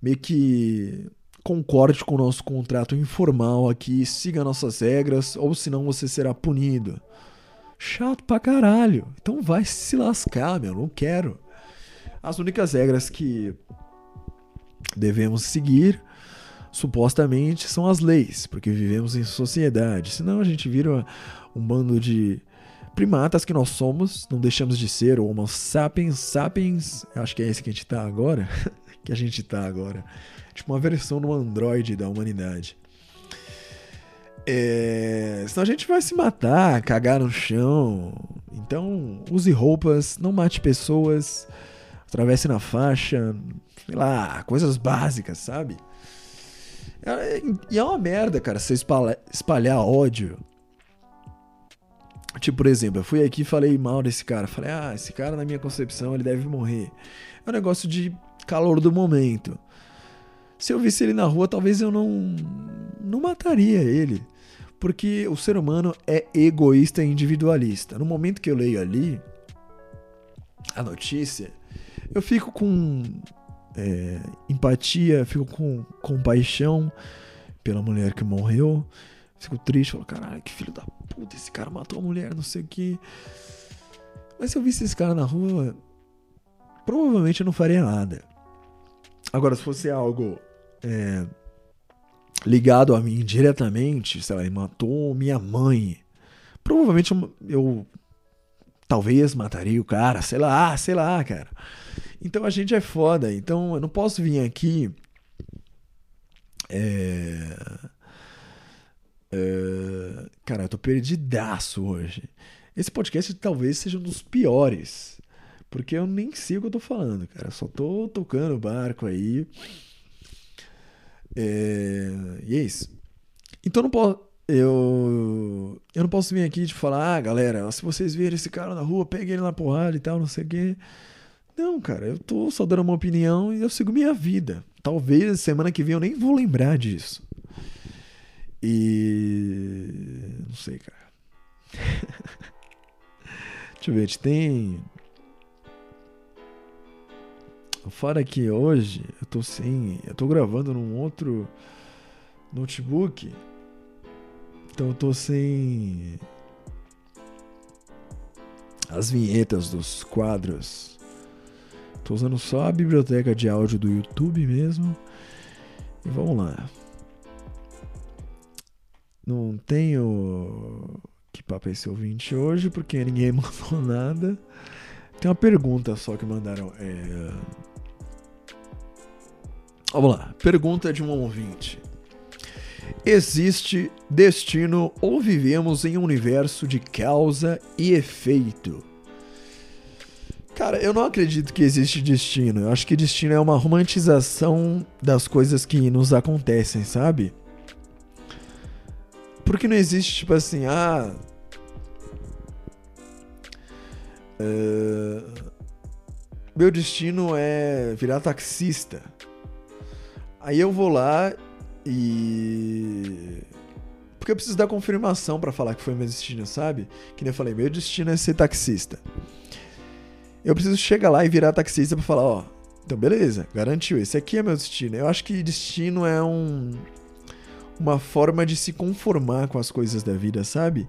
meio que concorde com o nosso contrato informal aqui, siga nossas regras, ou senão você será punido. Chato pra caralho. Então vai se lascar, meu, não quero. As únicas regras que devemos seguir supostamente são as leis, porque vivemos em sociedade. Senão a gente vira um bando de primatas que nós somos, não deixamos de ser, ou sapiens sapiens, acho que é esse que a gente tá agora, *laughs* que a gente tá agora. Tipo uma versão no Android da humanidade. É, senão a gente vai se matar, cagar no chão. Então, use roupas, não mate pessoas, atravesse na faixa, sei lá, coisas básicas, sabe? É, e é uma merda, cara, você espalhar, espalhar ódio. Tipo, por exemplo, eu fui aqui e falei mal desse cara. Falei, ah, esse cara, na minha concepção, ele deve morrer. É um negócio de calor do momento. Se eu visse ele na rua, talvez eu não, não mataria ele. Porque o ser humano é egoísta e individualista. No momento que eu leio ali a notícia, eu fico com é, empatia, fico com compaixão pela mulher que morreu. Fico triste, falo, caralho, que filho da puta, esse cara matou a mulher, não sei o que. Mas se eu visse esse cara na rua, provavelmente eu não faria nada. Agora, se fosse algo é, ligado a mim diretamente, sei lá, ele matou minha mãe, provavelmente eu, eu talvez mataria o cara, sei lá, sei lá, cara. Então a gente é foda. Então eu não posso vir aqui. É... É... Cara, eu tô perdidaço hoje. Esse podcast talvez seja um dos piores. Porque eu nem sei o que eu tô falando, cara. Eu só tô tocando o barco aí. É... E é isso. Então eu não posso. Eu, eu não posso vir aqui te falar, ah, galera, se vocês verem esse cara na rua, peguem ele na porrada e tal, não sei o quê. Não, cara, eu tô só dando uma opinião e eu sigo minha vida. Talvez semana que vem eu nem vou lembrar disso. E. Não sei, cara. *laughs* Deixa eu ver, a gente tem. Fora que hoje eu tô sem. Eu tô gravando num outro notebook. Então eu tô sem. As vinhetas dos quadros Tô usando só a biblioteca de áudio do YouTube mesmo. E vamos lá. Não tenho que papo esse ouvinte hoje, porque ninguém *laughs* mandou nada. Tem uma pergunta só que mandaram. É... Vamos lá. Pergunta de um ouvinte. Existe destino ou vivemos em um universo de causa e efeito? Cara, eu não acredito que existe destino. Eu acho que destino é uma romantização das coisas que nos acontecem, sabe? Porque não existe, tipo assim, ah. Uh, meu destino é virar taxista. Aí eu vou lá e. Porque eu preciso dar confirmação para falar que foi meu destino, sabe? Que nem eu falei, meu destino é ser taxista. Eu preciso chegar lá e virar taxista para falar, ó, então beleza, garantiu, esse aqui é meu destino. Eu acho que destino é um uma forma de se conformar com as coisas da vida, sabe?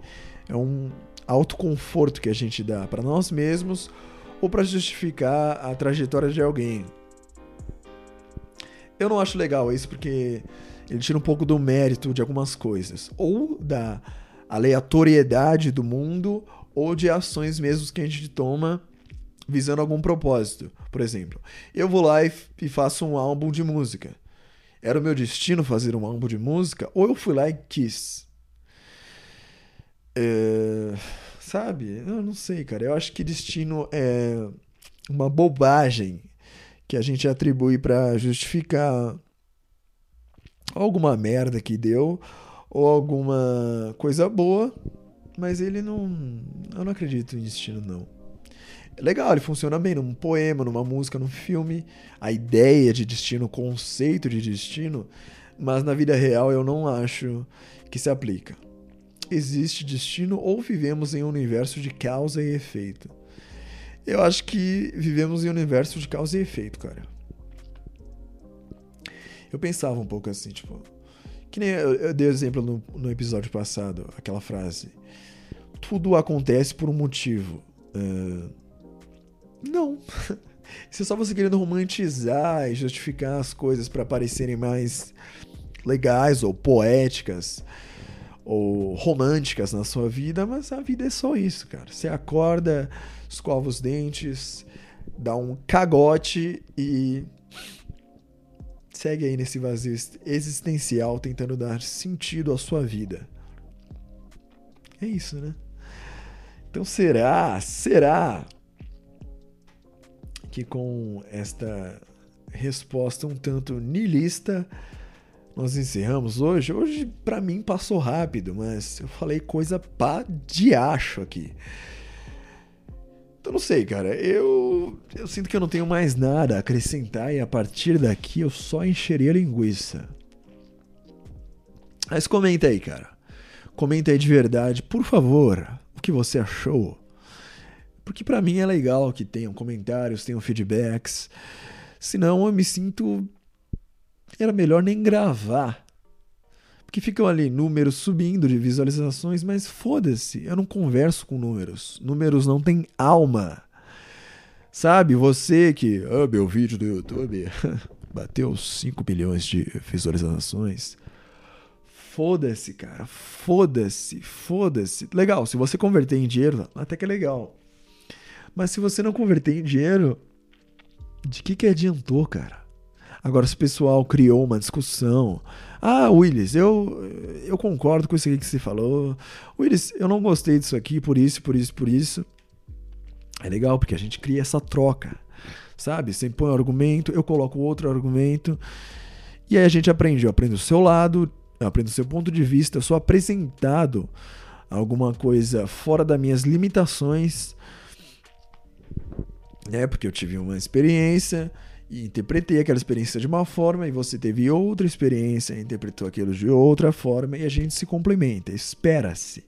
É um autoconforto que a gente dá para nós mesmos ou para justificar a trajetória de alguém. Eu não acho legal isso porque ele tira um pouco do mérito de algumas coisas, ou da aleatoriedade do mundo, ou de ações mesmo que a gente toma visando algum propósito. Por exemplo, eu vou lá e, e faço um álbum de música. Era o meu destino fazer um álbum de música ou eu fui lá e quis? É, sabe? Eu não sei, cara. Eu acho que destino é uma bobagem que a gente atribui para justificar alguma merda que deu ou alguma coisa boa, mas ele não. Eu não acredito em destino, não. Legal, ele funciona bem num poema, numa música, num filme. A ideia de destino, o conceito de destino, mas na vida real eu não acho que se aplica. Existe destino ou vivemos em um universo de causa e efeito? Eu acho que vivemos em um universo de causa e efeito, cara. Eu pensava um pouco assim, tipo. Que nem eu, eu dei exemplo no, no episódio passado, aquela frase. Tudo acontece por um motivo. Uh, não. *laughs* Isso é só você querendo romantizar e justificar as coisas para parecerem mais legais ou poéticas ou românticas na sua vida, mas a vida é só isso, cara. Você acorda, escova os dentes, dá um cagote e segue aí nesse vazio existencial tentando dar sentido à sua vida. É isso, né? Então será? Será? Que com esta resposta um tanto nilista, nós encerramos hoje. Hoje, para mim, passou rápido, mas eu falei coisa pá de acho aqui. Então, não sei, cara. Eu, eu sinto que eu não tenho mais nada a acrescentar e a partir daqui eu só encheria linguiça. Mas comenta aí, cara. Comenta aí de verdade, por favor, o que você achou. Porque para mim é legal que tenham comentários, tenham feedbacks. Senão eu me sinto. Era melhor nem gravar. Porque ficam ali números subindo de visualizações, mas foda-se, eu não converso com números. Números não têm alma. Sabe, você que. Ah, meu vídeo do YouTube *laughs* bateu 5 milhões de visualizações. Foda-se, cara. Foda-se, foda-se. Legal, se você converter em dinheiro, até que é legal. Mas se você não converter em dinheiro, de que que adiantou, cara? Agora, se o pessoal criou uma discussão. Ah, Willis, eu, eu concordo com isso aqui que você falou. Willis, eu não gostei disso aqui por isso, por isso, por isso. É legal, porque a gente cria essa troca. Sabe? Você põe um argumento, eu coloco outro argumento. E aí a gente aprende. Eu aprendo o seu lado, eu aprendo o seu ponto de vista. Eu sou apresentado alguma coisa fora das minhas limitações né? Porque eu tive uma experiência e interpretei aquela experiência de uma forma e você teve outra experiência e interpretou aquilo de outra forma e a gente se complementa. Espera-se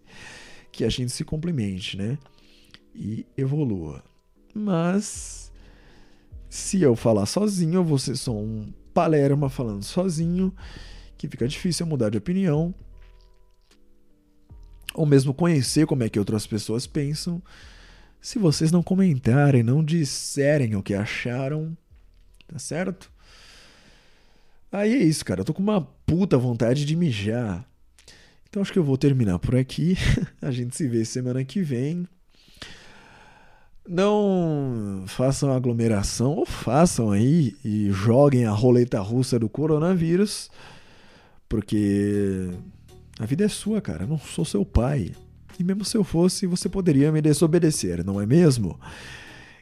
que a gente se complemente, né? E evolua. Mas se eu falar sozinho, eu vou só um palerma falando sozinho, que fica difícil mudar de opinião. Ou mesmo conhecer como é que outras pessoas pensam se vocês não comentarem, não disserem o que acharam, tá certo? Aí é isso, cara. Eu tô com uma puta vontade de mijar. Então acho que eu vou terminar por aqui. *laughs* A gente se vê semana que vem. Não façam aglomeração ou façam aí e joguem a roleta russa do coronavírus, porque a vida é sua, cara. Eu não sou seu pai. E mesmo se eu fosse, você poderia me desobedecer, não é mesmo?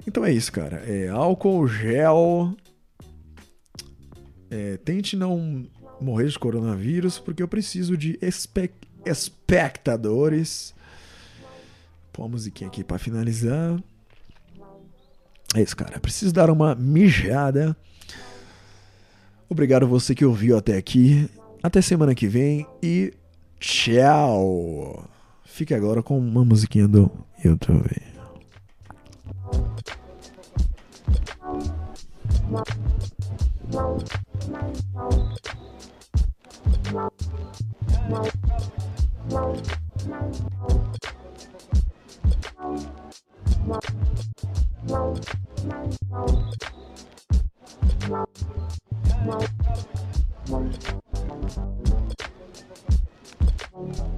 Então é isso, cara. É álcool, gel. É, tente não morrer de coronavírus, porque eu preciso de espe espectadores. Pô, a musiquinha aqui para finalizar. É isso, cara. Preciso dar uma mijada. Obrigado você que ouviu até aqui. Até semana que vem e tchau! Fique agora com uma musiquinha do YouTube. Thank